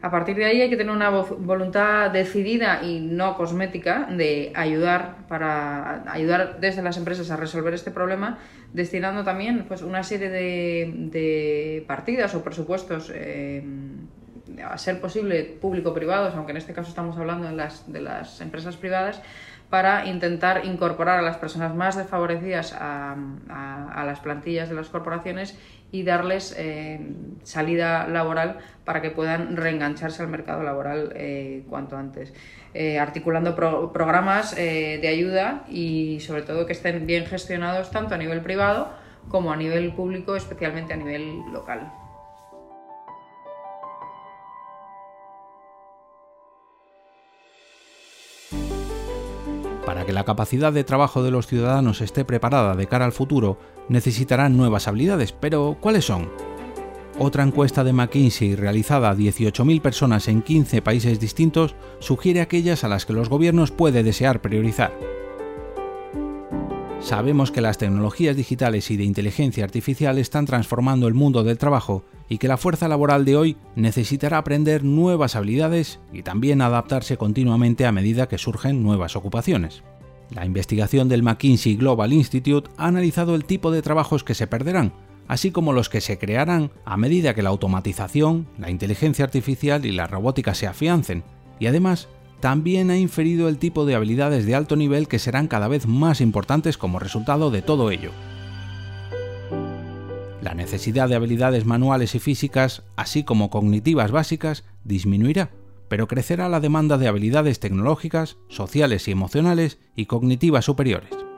A partir de ahí hay que tener una voluntad decidida y no cosmética de ayudar para ayudar desde las empresas a resolver este problema, destinando también pues, una serie de, partidas o presupuestos eh, a ser posible público-privados, aunque en este caso estamos hablando de las, de las empresas privadas, para intentar incorporar a las personas más desfavorecidas a, las plantillas de las corporaciones y darles eh, salida laboral para que puedan reengancharse al mercado laboral eh, cuanto antes. Eh, articulando programas de ayuda y sobre todo que estén bien gestionados tanto a nivel privado como a nivel público, especialmente a nivel local. Que la capacidad de trabajo de los ciudadanos esté preparada de cara al futuro, necesitarán nuevas habilidades, pero ¿cuáles son? Otra encuesta de McKinsey realizada a 18.000 personas en 15 países distintos sugiere aquellas a las que los gobiernos puede desear priorizar. Sabemos que las tecnologías digitales y de inteligencia artificial están transformando el mundo del trabajo y que la fuerza laboral de hoy necesitará aprender nuevas habilidades y también adaptarse continuamente a medida que surgen nuevas ocupaciones. La investigación del McKinsey Global Institute ha analizado el tipo de trabajos que se perderán, así como los que se crearán a medida que la automatización, la inteligencia artificial y la robótica se afiancen, y además también ha inferido el tipo de habilidades de alto nivel que serán cada vez más importantes como resultado de todo ello. La necesidad de habilidades manuales y físicas, así como cognitivas básicas, disminuirá, pero crecerá la demanda de habilidades tecnológicas, sociales y emocionales y cognitivas superiores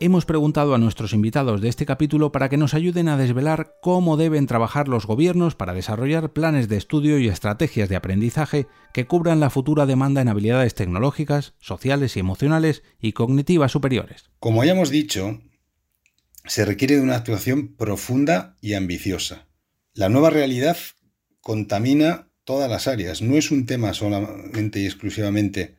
hemos preguntado a nuestros invitados de este capítulo para que nos ayuden a desvelar cómo deben trabajar los gobiernos para desarrollar planes de estudio y estrategias de aprendizaje que cubran la futura demanda en habilidades tecnológicas, sociales y emocionales y cognitivas superiores. Como ya hemos dicho, se requiere de una actuación profunda y ambiciosa. La nueva realidad contamina todas las áreas, no es un tema solamente y exclusivamente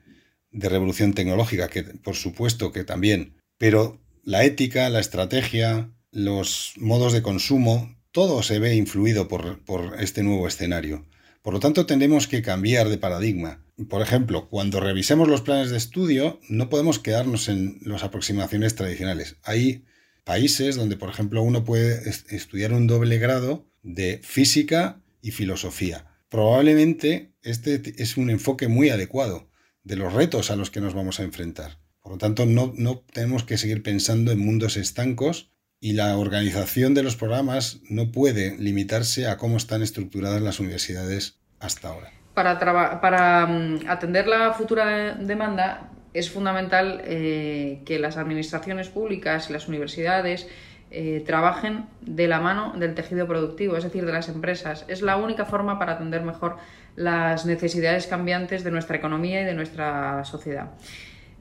de revolución tecnológica, que por supuesto que también, pero la ética, la estrategia, los modos de consumo, todo se ve influido por, este nuevo escenario. Por lo tanto, tenemos que cambiar de paradigma. Por ejemplo, cuando revisemos los planes de estudio, no podemos quedarnos en las aproximaciones tradicionales. Hay países donde, por ejemplo, uno puede estudiar un doble grado de física y filosofía. Probablemente este es un enfoque muy adecuado de los retos a los que nos vamos a enfrentar. Por lo tanto, no, tenemos que seguir pensando en mundos estancos y la organización de los programas no puede limitarse a cómo están estructuradas las universidades hasta ahora. Para, para mm, atender la futura demanda es fundamental eh, que las administraciones públicas y las universidades eh, trabajen de la mano del tejido productivo, es decir, de las empresas. Es la única forma para atender mejor las necesidades cambiantes de nuestra economía y de nuestra sociedad.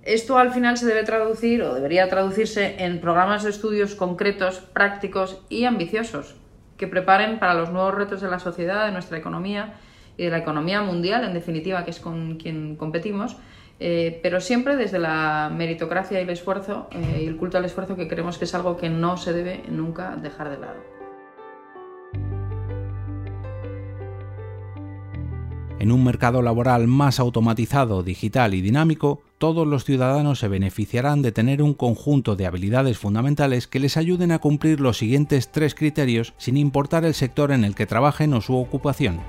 Esto al final se debe traducir o debería traducirse en programas de estudios concretos, prácticos y ambiciosos que preparen para los nuevos retos de la sociedad, de nuestra economía y de la economía mundial, en definitiva, que es con quien competimos, eh, pero siempre desde la meritocracia y el esfuerzo eh, y el culto al esfuerzo que creemos que es algo que no se debe nunca dejar de lado. En un mercado laboral más automatizado, digital y dinámico, todos los ciudadanos se beneficiarán de tener un conjunto de habilidades fundamentales que les ayuden a cumplir los siguientes tres criterios sin importar el sector en el que trabajen o su ocupación.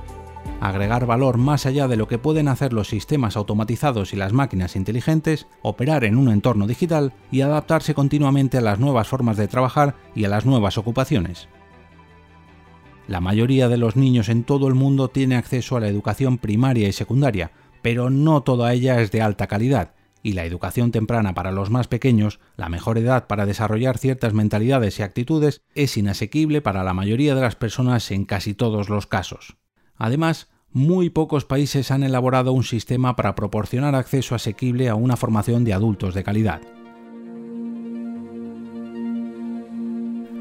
Agregar valor más allá de lo que pueden hacer los sistemas automatizados y las máquinas inteligentes, operar en un entorno digital y adaptarse continuamente a las nuevas formas de trabajar y a las nuevas ocupaciones. La mayoría de los niños en todo el mundo tiene acceso a la educación primaria y secundaria, pero no toda ella es de alta calidad, y la educación temprana para los más pequeños, la mejor edad para desarrollar ciertas mentalidades y actitudes, es inasequible para la mayoría de las personas en casi todos los casos. Además, muy pocos países han elaborado un sistema para proporcionar acceso asequible a una formación de adultos de calidad.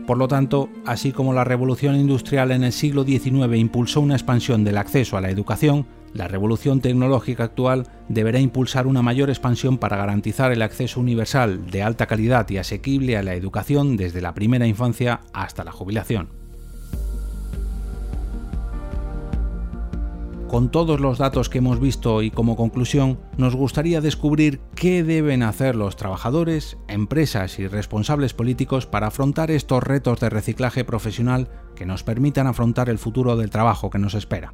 Por lo tanto, así como la revolución industrial en el siglo XIX impulsó una expansión del acceso a la educación, la revolución tecnológica actual deberá impulsar una mayor expansión para garantizar el acceso universal de alta calidad y asequible a la educación desde la primera infancia hasta la jubilación. Con todos los datos que hemos visto y como conclusión, nos gustaría descubrir qué deben hacer los trabajadores, empresas y responsables políticos para afrontar estos retos de reciclaje profesional que nos permitan afrontar el futuro del trabajo que nos espera.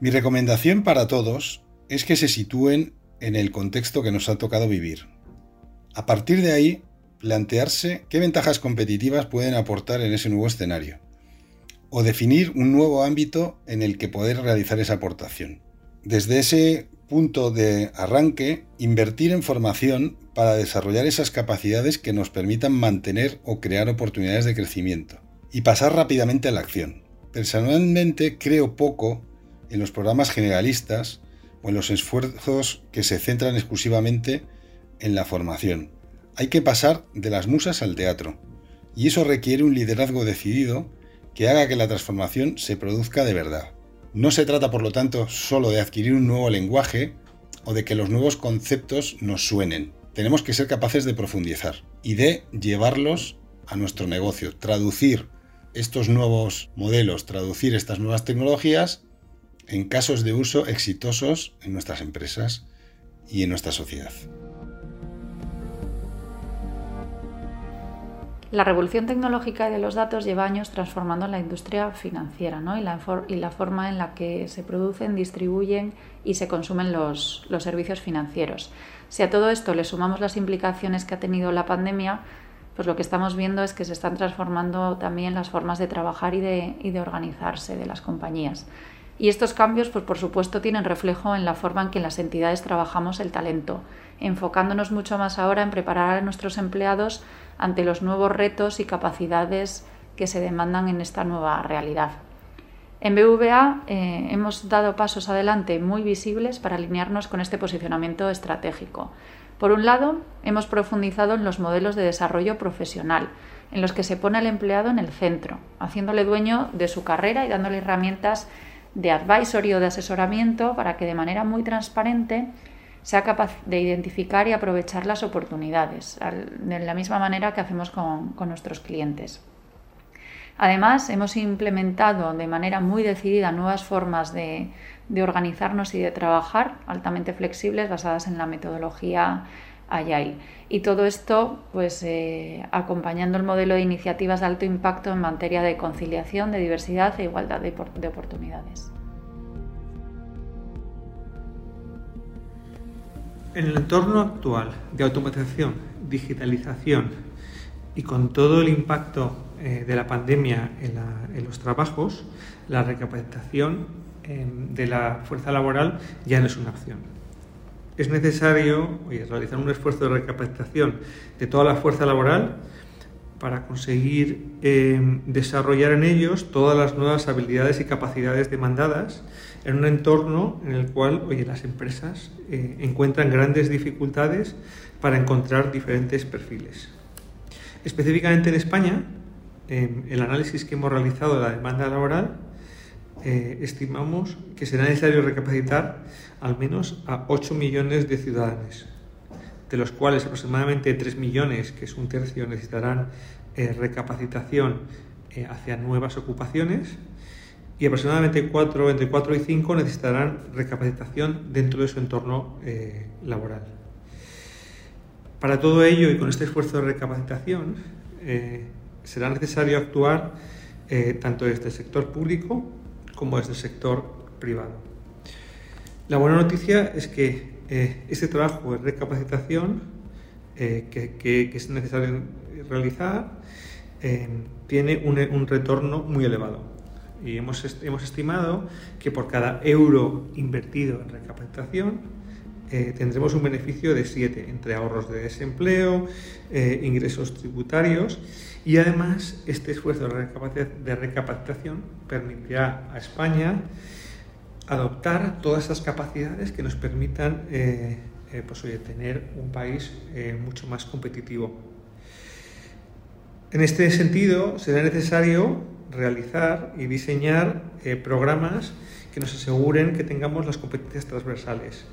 Mi recomendación para todos es que se sitúen en el contexto que nos ha tocado vivir. A partir de ahí, plantearse qué ventajas competitivas pueden aportar en ese nuevo escenario o definir un nuevo ámbito en el que poder realizar esa aportación. Desde ese punto de arranque, invertir en formación para desarrollar esas capacidades que nos permitan mantener o crear oportunidades de crecimiento y pasar rápidamente a la acción. Personalmente creo poco en los programas generalistas o en los esfuerzos que se centran exclusivamente en la formación. Hay que pasar de las musas al teatro y eso requiere un liderazgo decidido que haga que la transformación se produzca de verdad. No se trata, por lo tanto, solo de adquirir un nuevo lenguaje o de que los nuevos conceptos nos suenen. Tenemos que ser capaces de profundizar y de llevarlos a nuestro negocio, traducir estos nuevos modelos, traducir estas nuevas tecnologías en casos de uso exitosos en nuestras empresas y en nuestra sociedad. La revolución tecnológica de los datos lleva años transformando la industria financiera y, la, y, la, forma en la que se producen, distribuyen y se consumen los, servicios financieros. Si a todo esto le sumamos las implicaciones que ha tenido la pandemia, pues lo que estamos viendo es que se están transformando también las formas de trabajar y y de organizarse de las compañías. Y estos cambios, pues por supuesto, tienen reflejo en la forma en que las entidades trabajamos el talento, enfocándonos mucho más ahora en preparar a nuestros empleados ante los nuevos retos y capacidades que se demandan en esta nueva realidad. En BVA eh, hemos dado pasos adelante muy visibles para alinearnos con este posicionamiento estratégico. Por un lado, hemos profundizado en los modelos de desarrollo profesional, en los que se pone al empleado en el centro, haciéndole dueño de su carrera y dándole herramientas de advisory o de asesoramiento para que de manera muy transparente sea capaz de identificar y aprovechar las oportunidades, de la misma manera que hacemos con, nuestros clientes. Además, hemos implementado de manera muy decidida nuevas formas de, organizarnos y de trabajar altamente flexibles basadas en la metodología Agile. Y todo esto, pues, eh, acompañando el modelo de iniciativas de alto impacto en materia de conciliación, de diversidad e igualdad de oportunidades. En el entorno actual de automatización, digitalización y con todo el impacto eh, de la pandemia en, los trabajos, la recapacitación em, de la fuerza laboral ya no es una opción. Es necesario realizar un esfuerzo de recapacitación de toda la fuerza laboral para conseguir eh, desarrollar en ellos todas las nuevas habilidades y capacidades demandadas en un entorno en el cual oye, las empresas eh, encuentran grandes dificultades para encontrar diferentes perfiles. Específicamente en España, el análisis que hemos realizado de la demanda laboral, eh, estimamos que será necesario recapacitar al menos a 8 millones de ciudadanos, de los cuales aproximadamente 3 millones, que es un tercio, necesitarán eh, recapacitación hacia nuevas ocupaciones y aproximadamente 4, entre 4 y 5 necesitarán recapacitación dentro de su entorno eh, laboral. Para todo ello y con este esfuerzo de recapacitación eh, será necesario actuar eh, tanto desde el sector público como desde el sector privado. La buena noticia es que este trabajo de recapacitación que, es necesario realizar tiene un retorno muy elevado. Y hemos, hemos estimado que por cada euro invertido en recapacitación eh, tendremos un beneficio de 7 entre ahorros de desempleo, eh, ingresos tributarios y además este esfuerzo de recapacitación permitirá a España adoptar todas esas capacidades que nos permitan eh, pues, tener un país mucho más competitivo. En este sentido, será necesario realizar y diseñar eh, programas que nos aseguren que tengamos las competencias transversales,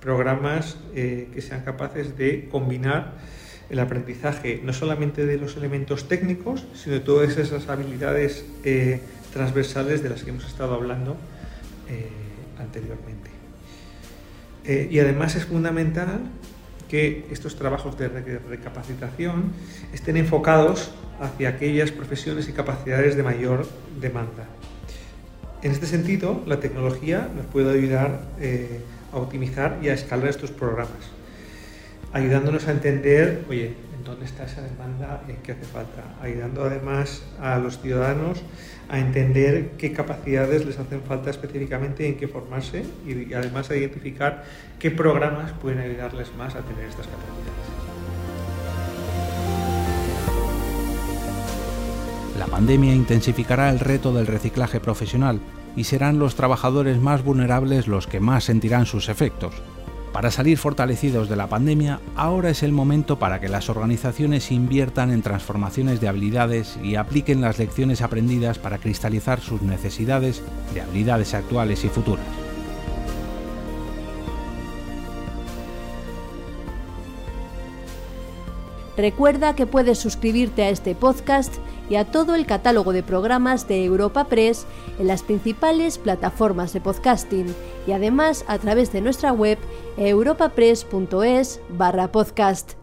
programas eh, que sean capaces de combinar el aprendizaje no solamente de los elementos técnicos, sino de todas esas habilidades eh, transversales de las que hemos estado hablando anteriormente. y además es fundamental que estos trabajos de recapacitación estén enfocados hacia aquellas profesiones y capacidades de mayor demanda. En este sentido, la tecnología nos puede ayudar eh, a optimizar y a escalar estos programas, ayudándonos a entender, oye, en dónde está esa demanda y qué hace falta, ayudando además a los ciudadanos a entender qué capacidades les hacen falta específicamente y en qué formarse y además a identificar qué programas pueden ayudarles más a tener estas capacidades. La pandemia intensificará el reto del reciclaje profesional y serán los trabajadores más vulnerables los que más sentirán sus efectos. Para salir fortalecidos de la pandemia, ahora es el momento para que las organizaciones inviertan en transformaciones de habilidades y apliquen las lecciones aprendidas para cristalizar sus necesidades de habilidades actuales y futuras. Recuerda que puedes suscribirte a este podcast y a todo el catálogo de programas de Europa Press en las principales plataformas de podcasting y además a través de nuestra web europapress.es barra podcast.